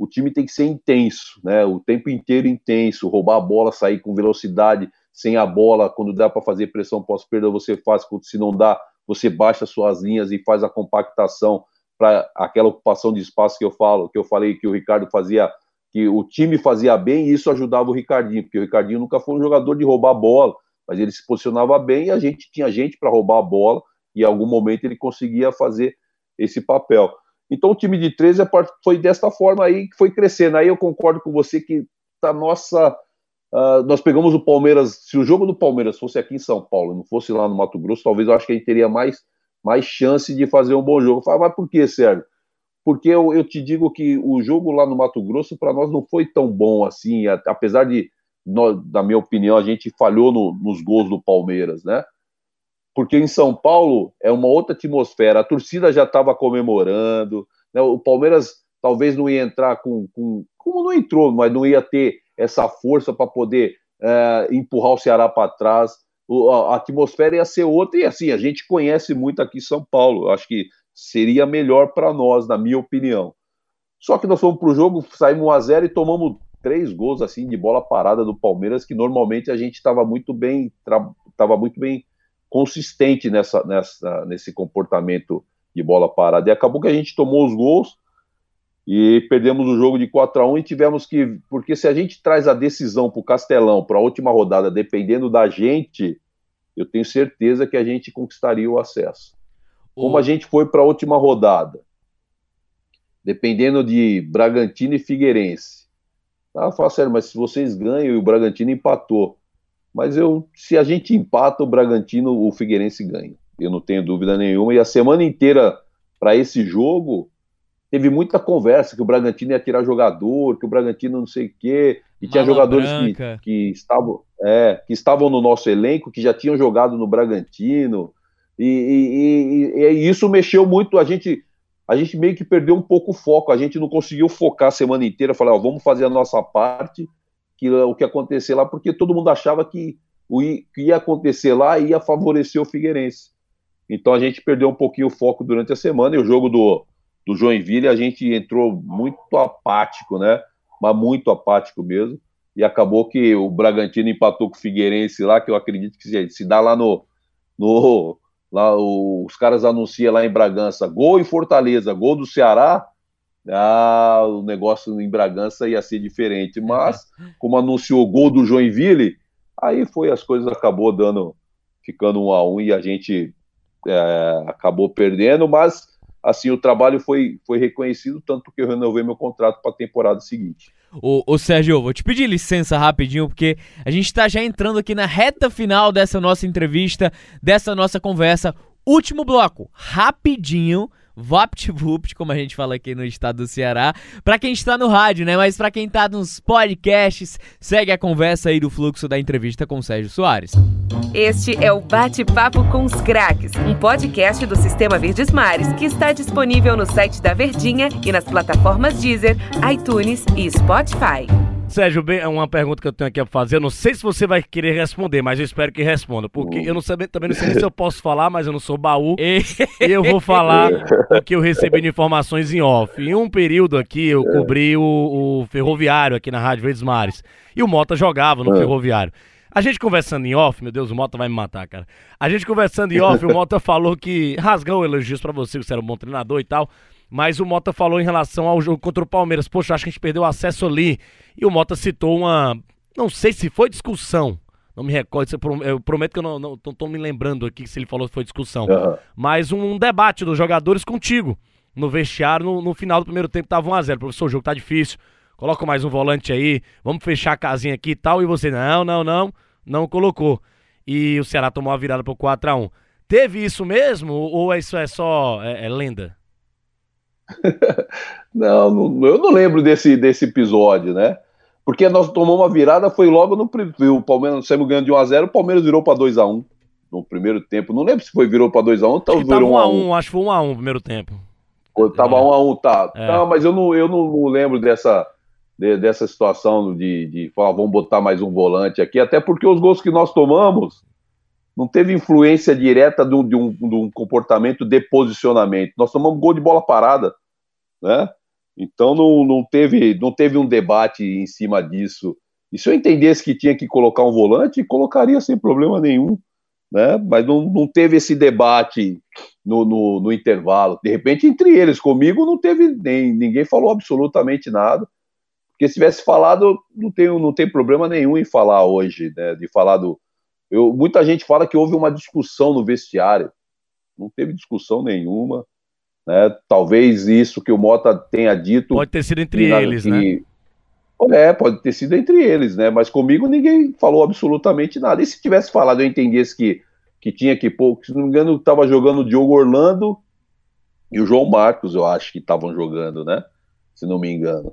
S4: o time tem que ser intenso, né? O tempo inteiro intenso, roubar a bola, sair com velocidade, sem a bola, quando dá para fazer pressão pós-perda, você faz, se não dá, você baixa suas linhas e faz a compactação para aquela ocupação de espaço que eu falo, que eu falei que o Ricardo fazia, que o time fazia bem e isso ajudava o Ricardinho, porque o Ricardinho nunca foi um jogador de roubar a bola, mas ele se posicionava bem e a gente tinha gente para roubar a bola e em algum momento ele conseguia fazer esse papel. Então o time de 13 foi desta forma aí que foi crescendo. Aí eu concordo com você que a nossa. Uh, nós pegamos o Palmeiras. Se o jogo do Palmeiras fosse aqui em São Paulo, não fosse lá no Mato Grosso, talvez eu acho que a gente teria mais, mais chance de fazer um bom jogo. Eu falo, mas por que, Sérgio? Porque eu, eu te digo que o jogo lá no Mato Grosso, para nós, não foi tão bom assim, apesar de, no, na minha opinião, a gente falhou no, nos gols do Palmeiras, né? porque em São Paulo é uma outra atmosfera. A torcida já estava comemorando, né? o Palmeiras talvez não ia entrar com, com, como não entrou, mas não ia ter essa força para poder é, empurrar o Ceará para trás. O, a, a, atmosfera ia ser outra e assim a gente conhece muito aqui São Paulo. Eu acho que seria melhor para nós, na minha opinião. Só que nós fomos para o jogo, saímos 1 a 0 e tomamos três gols assim de bola parada do Palmeiras que normalmente a gente estava muito bem, estava muito bem consistente nessa, nessa, nesse comportamento de bola parada. E acabou que a gente tomou os gols e perdemos o jogo de 4 a 1 e tivemos que. Porque se a gente traz a decisão para o Castelão, para a última rodada, dependendo da gente, eu tenho certeza que a gente conquistaria o acesso. Como a gente foi para a última rodada, dependendo de Bragantino e Figueirense. Ah, fala sério, mas se vocês ganham e o Bragantino empatou, mas eu, se a gente empata o Bragantino, o Figueirense ganha. Eu não tenho dúvida nenhuma. E a semana inteira para esse jogo teve muita conversa que o Bragantino ia tirar jogador, que o Bragantino não sei o quê. E Mala tinha jogadores que, que, estavam, é, que estavam no nosso elenco, que já tinham jogado no Bragantino. E, e, e, e, isso mexeu muito. A gente, a gente meio que perdeu um pouco o foco. A gente não conseguiu focar a semana inteira. Falar, ó, vamos fazer a nossa parte que, o que acontecer lá, porque todo mundo achava que o que ia acontecer lá ia favorecer o Figueirense. Então a gente perdeu um pouquinho o foco durante a semana e o jogo do, do Joinville a gente entrou muito apático, né? Mas muito apático mesmo. E acabou que o Bragantino empatou com o Figueirense lá, que eu acredito que se dá lá no. no lá os caras anunciam lá em Bragança gol em Fortaleza, gol do Ceará, ah, o negócio em Bragança ia ser diferente. Mas, como anunciou o gol do Joinville, aí foi as coisas acabou dando, ficando um a um e a gente é, acabou perdendo, mas assim o trabalho foi, foi reconhecido, tanto que eu renovei meu contrato para a temporada seguinte.
S2: Ô, ô Sérgio, vou te pedir licença rapidinho, porque a gente está já entrando aqui na reta final dessa nossa entrevista, dessa nossa conversa. Último bloco, rapidinho VaptVupt, como a gente fala aqui no estado do Ceará, para quem está no rádio, né? Mas para quem está nos podcasts, segue a conversa aí do fluxo da entrevista com Sérgio Soares.
S1: Este é o Bate-Papo com os Craques, um podcast do Sistema Verdes Mares que está disponível no site da Verdinha e nas plataformas Deezer, iTunes e Spotify.
S3: Sérgio, bem, é uma pergunta que eu tenho aqui a fazer. Eu não sei se você vai querer responder, mas eu espero que responda. Porque eu não sei, também não sei se eu posso falar, mas eu não sou baú. e eu vou falar o que eu recebi de informações em off. Em um período aqui, eu cobri o, o ferroviário aqui na Rádio Verdes Mares. E o Mota jogava no é. ferroviário. A gente conversando em off, meu Deus, o Mota vai me matar, cara. A gente conversando em off, o Mota falou que rasgou elogios para você, que você era um bom treinador e tal. Mas o Mota falou em relação ao jogo contra o Palmeiras. Poxa, acho que a gente perdeu acesso ali. E o Mota citou uma. Não sei se foi discussão. Não me recordo, eu prometo que eu não, não tô, tô me lembrando aqui se ele falou que foi discussão.
S4: Aham.
S3: Mas um debate dos jogadores contigo. No vestiário, no, no final do primeiro tempo, tava 1x0. Professor, o jogo tá difícil. Coloca mais um volante aí. Vamos fechar a casinha aqui e tal. E você, não, não, não. Não colocou. E o Ceará tomou a virada pro 4x1. Teve isso mesmo? Ou isso é só é, é lenda?
S4: Não, não- eu não lembro desse, desse episódio, né? Porque nós tomamos uma virada, foi logo no pri- o Palmeiras saímos ganhando de 1x0, o Palmeiras virou para 2x1 no primeiro tempo. Não lembro se foi virou para 2x1 ou
S3: tava
S4: virou
S3: 1x1,
S4: 1x1.
S3: acho que foi 1x1 no primeiro tempo.
S4: Ou Tava
S3: É.
S4: 1x1, tá.
S3: É.
S4: Não, mas eu não, eu não, não lembro dessa, de- dessa situação de, de falar, vamos botar mais um volante aqui, até porque os gols que nós tomamos não teve influência direta de um, de um, de um comportamento de posicionamento. Nós tomamos gol de bola parada, né? Então não, não, teve, não teve um debate em cima disso. E se eu entendesse que tinha que colocar um volante, colocaria sem problema nenhum, né? Mas não, não teve esse debate no, no, no intervalo. De repente, entre eles, comigo, não teve nem ninguém falou absolutamente nada. Porque se tivesse falado, não tem, não tem problema nenhum em falar hoje, né? De falar do. Eu, muita gente fala que houve uma discussão no vestiário. Não teve discussão nenhuma. Né? Talvez isso que o Mota tenha dito.
S3: Pode ter sido entre
S4: na-
S3: eles,
S4: que-
S3: né?
S4: É, pode ter sido entre eles, né? Mas comigo ninguém falou absolutamente nada. E se tivesse falado, eu entendesse que, que tinha que pôr, se não me engano, estava jogando o Diogo Orlando e o João Marcos, eu acho que estavam jogando, né? Se não me engano.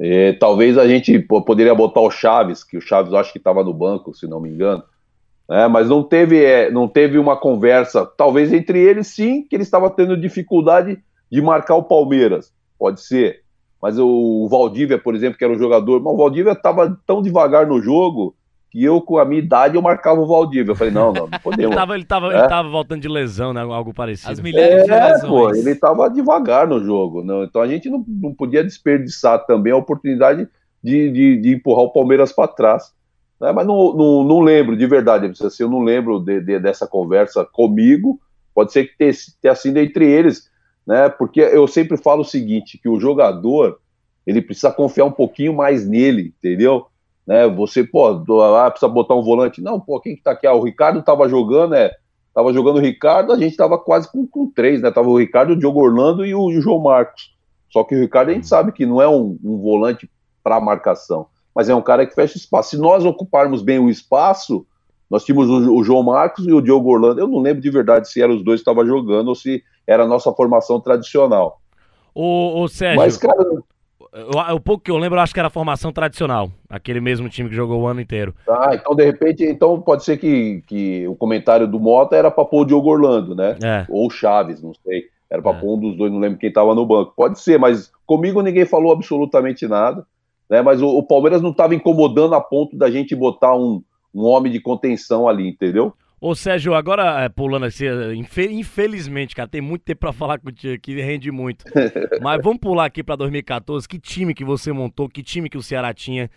S4: E talvez a gente poderia botar o Chaves, que o Chaves eu acho que estava no banco, se não me engano. Né? mas não teve, é, não teve uma conversa, talvez entre eles sim, que ele estava tendo dificuldade de marcar o Palmeiras. Pode ser. Mas o, o Valdívia, por exemplo, que era um jogador, mas o Valdívia estava tão devagar no jogo que eu, com a minha idade, eu marcava o Valdívia. Eu falei, não, não, não
S3: Ele
S4: podemos.
S3: tava, ele, tava,
S4: É.
S3: ele tava voltando de lesão, né? Algo parecido.
S2: As milhares de
S4: É,
S2: lesões.
S4: pô, ele estava devagar no jogo. Não, então a gente não, não podia desperdiçar também a oportunidade de, de, de empurrar o Palmeiras para trás. Né? Mas não, não, não lembro, de verdade, assim, eu não lembro de- de- dessa conversa comigo. Pode ser que tenha, tenha sido entre eles, né? Porque eu sempre falo o seguinte: que o jogador ele precisa confiar um pouquinho mais nele, entendeu? Né? Você, pô, do- ah, precisa botar um volante. Não, pô, quem que tá aqui? Ah, o Ricardo tava jogando, é. Tava jogando o Ricardo, a gente tava quase com, com três, né? Tava o Ricardo, o Diogo Orlando e o, e o João Marcos. Só que o Ricardo a gente sabe que não é um, um volante para marcação, mas é um cara que fecha espaço. Se nós ocuparmos bem o espaço, nós tínhamos o, o João Marcos e o Diogo Orlando. Eu não lembro de verdade se eram os dois que estavam jogando ou se era a nossa formação tradicional.
S3: Ô, ô Sérgio,
S4: Mas, cara,
S3: eu- o pouco que eu lembro, eu acho que era a formação tradicional. Aquele mesmo time que jogou o ano inteiro.
S4: ah, então de repente, então pode ser que, que o comentário do Mota era para pôr o Diogo Orlando, né?
S3: É.
S4: ou o Chaves, não sei. Era para
S3: É.
S4: pôr um dos dois, não lembro quem estava no banco. Pode ser, mas comigo ninguém falou absolutamente nada. Né? Mas o, o Palmeiras não estava incomodando a ponto da gente botar um, um homem de contenção ali, entendeu?
S3: Ô Sérgio, agora é, pulando assim, é, infe- infelizmente, cara, tem muito tempo pra falar contigo aqui, rende muito. Mas vamos pular aqui pra 2014. Que time que você montou? Que time que o Ceará tinha?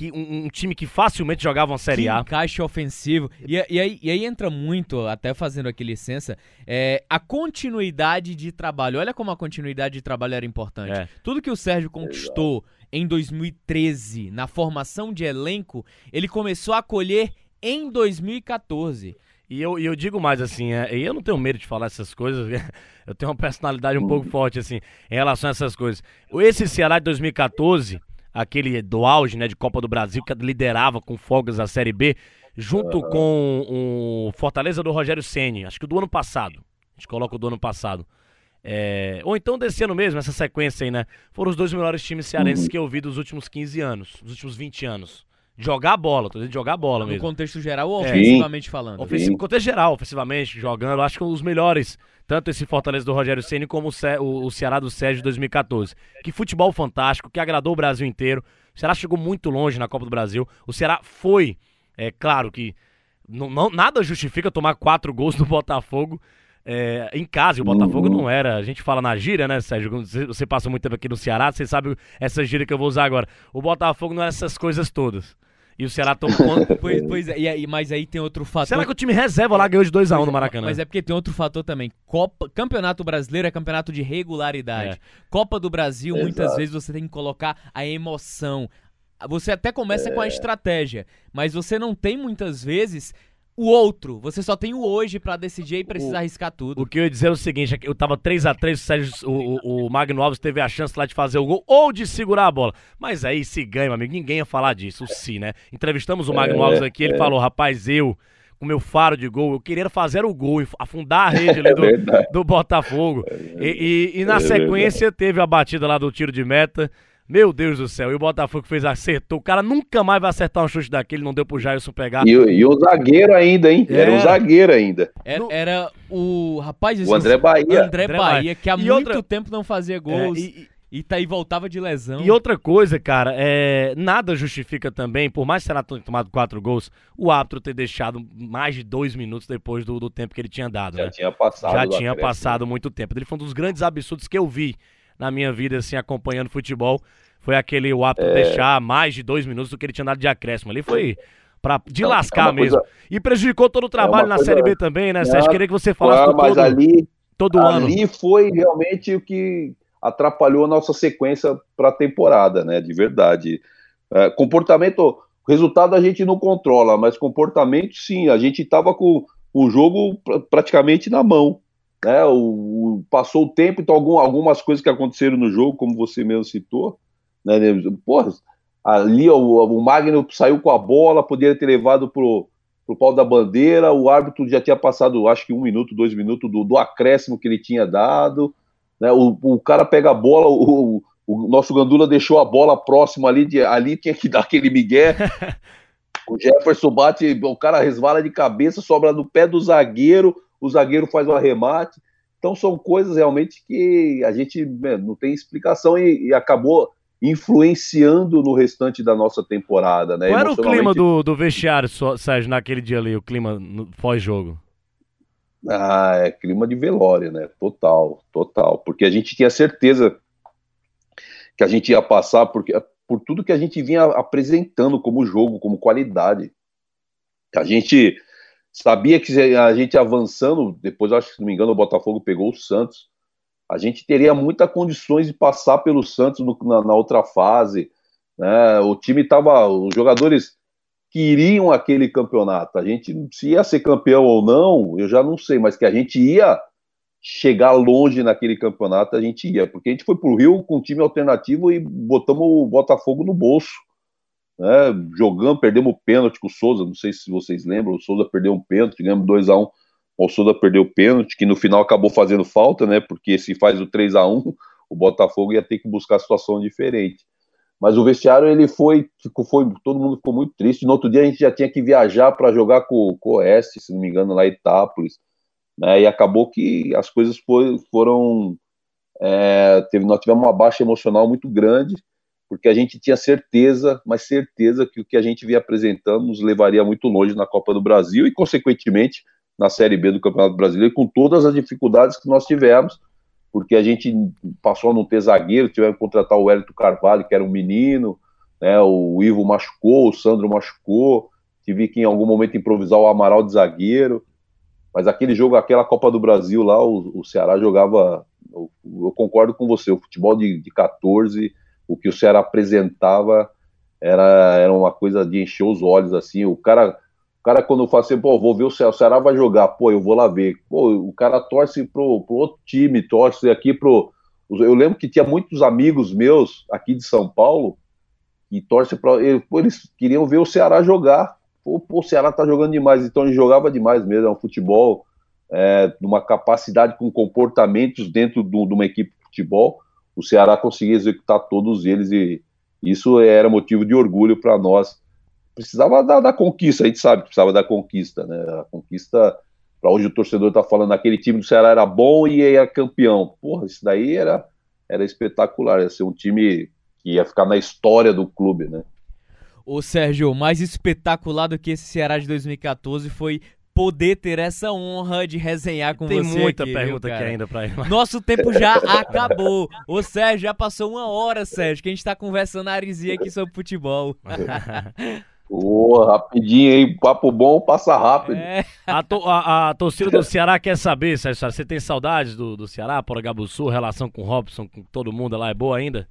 S3: Que, um, um time que facilmente jogava uma Série
S2: Que
S3: A.
S2: encaixe ofensivo. E, e aí, e aí entra muito, até fazendo aqui licença, é, a continuidade de trabalho. Olha como a continuidade de trabalho era importante.
S3: É.
S2: Tudo que o Sérgio conquistou em 2013 na formação de elenco, ele começou a colher em 2014.
S3: E eu, e eu digo mais assim, é, e eu não tenho medo de falar essas coisas, eu tenho uma personalidade um pouco forte assim, em relação a essas coisas. Esse Ceará de 2014, aquele do auge, né, de Copa do Brasil, que liderava com folgas a Série B, junto com o Fortaleza do Rogério Ceni, acho que do ano passado. A gente coloca o do ano passado. É, ou então desse ano mesmo, essa sequência aí, né? Foram os dois melhores times cearenses que eu vi dos últimos 15 anos, dos últimos 20 anos. Jogar bola, tô dizendo de jogar bola
S2: No
S3: mesmo.
S2: contexto geral ou
S3: É.
S2: ofensivamente falando?
S3: Ofensivo, contexto geral, ofensivamente, jogando, acho que os melhores, tanto esse Fortaleza do Rogério Ceni como o, Ce- o- o Ceará do Sérgio de 2014. Que futebol fantástico, que agradou o Brasil inteiro. O Ceará chegou muito longe na Copa do Brasil. O Ceará foi, é claro que não, não- nada justifica tomar quatro gols do Botafogo é, em casa. E o Botafogo
S4: Uhum.
S3: não era. A gente fala na gíria, né, Sérgio? Você, passa muito tempo aqui no Ceará, você sabe essa gíria que eu vou usar agora. O Botafogo não era essas coisas todas. E o Ceará tomou conta.
S2: Pois, pois é, e aí, mas aí tem outro fator.
S3: Será que o time reserva lá ganhou de 2x1 no Maracanã?
S2: Mas é porque tem outro fator também. Copa, campeonato brasileiro é campeonato de regularidade.
S3: É.
S2: Copa do Brasil, muitas
S4: Exato.
S2: vezes você tem que colocar a emoção. você até começa é... com a estratégia, mas você não tem muitas vezes o outro. Você só tem o hoje para decidir e precisa o, arriscar tudo.
S3: O que eu ia dizer é o seguinte: eu tava 3 a 3 o, Sérgio, o, o, Magno Alves teve a chance lá de fazer o gol ou de segurar a bola. Mas aí se ganha, meu amigo, ninguém ia falar disso, o si, né? Entrevistamos o Magno é, Alves aqui, ele é. falou: rapaz, eu. Com meu faro de gol, eu queria fazer o gol, afundar a rede ali do, é do Botafogo. E, e, e na é sequência teve a batida lá do tiro de meta. Meu Deus do céu, e o Botafogo fez acertou. O cara nunca mais vai acertar um chute daquele, não deu pro Jailson pegar.
S4: E, e o zagueiro ainda, hein? Era, era um zagueiro ainda.
S2: Era, era o rapaz.
S4: O André Bahia.
S2: André, André Bahia, que há e muito outra... tempo não fazia gols. É, e, e tá aí voltava de lesão.
S3: E outra coisa, cara, é, nada justifica também, por mais que tenha tomado quatro gols, o árbitro ter deixado mais de dois minutos depois do, do tempo que ele tinha dado.
S4: Já
S3: né?
S4: tinha passado.
S3: Já tinha passado muito tempo. Ele foi um dos grandes absurdos que eu vi na minha vida, assim, acompanhando futebol, foi aquele o árbitro é... deixar mais de dois minutos do que ele tinha dado de acréscimo. Ali foi pra, de Não, lascar é mesmo. Coisa... E prejudicou todo o é trabalho é na coisa... Série B também, né, Sérgio? Queria que você falasse
S4: Não, mas
S3: todo,
S4: ali,
S3: todo
S4: ali
S3: ano.
S4: Ali foi realmente o que atrapalhou a nossa sequência para a temporada, né? De verdade. É, comportamento, resultado a gente não controla, mas comportamento sim. A gente estava com o jogo praticamente na mão. Né? O, o, passou o tempo, então algum, algumas coisas que aconteceram no jogo, como você mesmo citou, né? Porra, ali o, o Magno saiu com a bola, poderia ter levado pro, pro pau da bandeira, o árbitro já tinha passado, acho que um minuto, dois minutos do, do acréscimo que ele tinha dado, né? O, o cara pega a bola, o, o nosso Gandula deixou a bola próxima ali, de, ali tinha que dar aquele migué. o Jefferson bate, o cara resvala de cabeça, sobra no pé do zagueiro, o zagueiro faz o arremate. Então são coisas realmente que a gente né, não tem explicação e, e, acabou influenciando no restante da nossa temporada. Né?
S3: Qual era o clima do, do vestiário, Sérgio, naquele dia ali, o clima pós-jogo?
S4: Ah, é clima de velório, né? Total, total. Porque a gente tinha certeza que a gente ia passar porque, por tudo que a gente vinha apresentando como jogo, como qualidade. A gente sabia que a gente avançando, depois acho que se não me engano o Botafogo pegou o Santos, a gente teria muitas condições de passar pelo Santos no, na, na, outra fase. Né? O time estava, os jogadores queriam aquele campeonato. A gente, se ia ser campeão ou não, eu já não sei, mas que a gente ia chegar longe naquele campeonato, a gente ia, porque a gente foi pro Rio com um time alternativo e botamos o Botafogo no bolso. Né? Jogando, perdemos o pênalti com o Souza, não sei se vocês lembram, o Souza perdeu um pênalti, ganhamos 2x1, um, o Souza perdeu o pênalti, que no final acabou fazendo falta, né? Porque se faz o 3 a 1 o Botafogo ia ter que buscar situação diferente. Mas o vestiário ele foi, ficou, foi, todo mundo ficou muito triste. No outro dia a gente já tinha que viajar para jogar com, com o Oeste, se não me engano, lá em Itápolis, né? E acabou que as coisas foi, foram, é, teve, nós tivemos uma baixa emocional muito grande, porque a gente tinha certeza, mas certeza que o que a gente vinha apresentando nos levaria muito longe na Copa do Brasil e, consequentemente, na Série B do Campeonato Brasileiro, com todas as dificuldades que nós tivemos porque a gente passou a não ter zagueiro, tivemos que contratar o Hélito Carvalho, que era um menino, né, o Ivo machucou, o Sandro machucou, tive que em algum momento improvisar o Amaral de zagueiro, mas aquele jogo, aquela Copa do Brasil lá, o, o Ceará jogava, eu, eu, concordo com você, o futebol de, de 14, o que o Ceará apresentava era, era uma coisa de encher os olhos, assim, o cara o cara, quando fala assim, pô, vou ver o Ceará, o Ceará vai jogar, pô, eu vou lá ver. Pô, o cara torce pro, pro outro time, torce aqui pro. Eu lembro que tinha muitos amigos meus aqui de São Paulo que torcem para. Eles queriam ver o Ceará jogar. Pô, pô, o Ceará tá jogando demais, então ele jogava demais mesmo. É um futebol é, uma capacidade com comportamentos dentro de uma equipe de futebol. O Ceará conseguia executar todos eles e isso era motivo de orgulho para nós precisava da, da, conquista, a gente sabe que precisava da conquista, né? A conquista, para hoje o torcedor tá falando, aquele time do Ceará era bom e era campeão. Porra, isso daí era, era espetacular, ia ser um time que ia ficar na história do clube, né?
S2: Ô Sérgio, mais espetacular do que esse Ceará de 2014 foi poder ter essa honra de resenhar com
S3: Tem
S2: você.
S3: Tem muita
S2: aqui,
S3: pergunta
S2: viu,
S3: aqui ainda pra ele.
S2: Nosso tempo já acabou. Ô Sérgio, já passou uma hora, Sérgio, que a gente tá conversando a arizinha aqui sobre futebol.
S4: Ô, rapidinho aí, papo bom, passa rápido. É.
S3: A, to, a, a, torcida do Ceará quer saber, Sérgio, você tem saudades do, do Ceará, Poragabuçu, relação com o Robson, com todo mundo lá é boa ainda?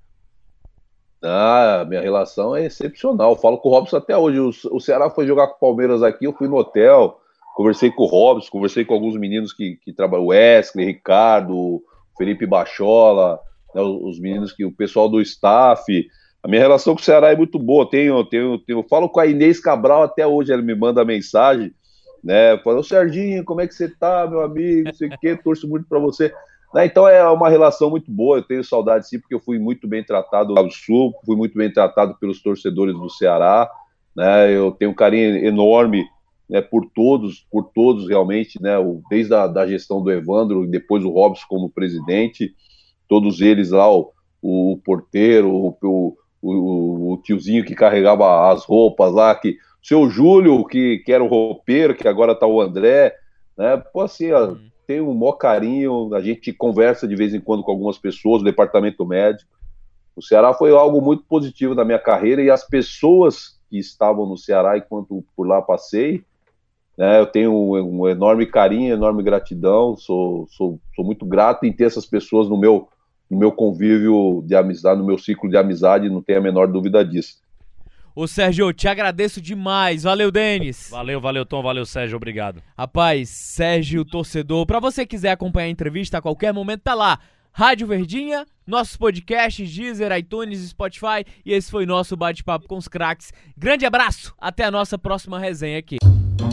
S4: Ah, minha relação é excepcional. Eu falo com o Robson até hoje. O, o Ceará foi jogar com o Palmeiras aqui, eu fui no hotel, conversei com o Robson, conversei com alguns meninos que, que trabalham, Wesley, Ricardo, Felipe Bachola, né, os meninos que o pessoal do staff. A minha relação com o Ceará é muito boa. Tenho, tenho, tenho, falo com a Inês Cabral até hoje, ela me manda mensagem, né? Fala, Serginho, como é que você tá, meu amigo? Não sei o quê, torço muito para você. Né, então é uma relação muito boa, eu tenho saudade sim, porque eu fui muito bem tratado lá do Sul, fui muito bem tratado pelos torcedores do Ceará, né? Eu tenho um carinho enorme né, por todos, por todos realmente, né? Desde a da gestão do Evandro, depois o Robson como presidente, todos eles lá, o, o porteiro, o, o, o, tiozinho que carregava as roupas lá, que o seu Júlio, que, que era o roupeiro, que agora tá o André, né? Pô, assim, ó, uhum tem um maior carinho, a gente conversa de vez em quando com algumas pessoas do departamento médico. O Ceará foi algo muito positivo na minha carreira e as pessoas que estavam no Ceará enquanto por lá passei, né, eu tenho um, um enorme carinho, enorme gratidão, sou, sou, sou muito grato em ter essas pessoas no meu, no meu convívio de amizade, no meu ciclo de amizade, não tenho a menor dúvida disso.
S2: Ô Sérgio, te agradeço demais. Valeu, Denis.
S3: Valeu, valeu, Tom. Valeu, Sérgio. Obrigado.
S2: Rapaz, Sérgio, torcedor. Pra você quiser acompanhar a entrevista a qualquer momento, tá lá. Rádio Verdinha, nossos podcasts, Deezer, iTunes, Spotify. E esse foi nosso bate-papo com os craques. Grande abraço. Até a nossa próxima resenha aqui.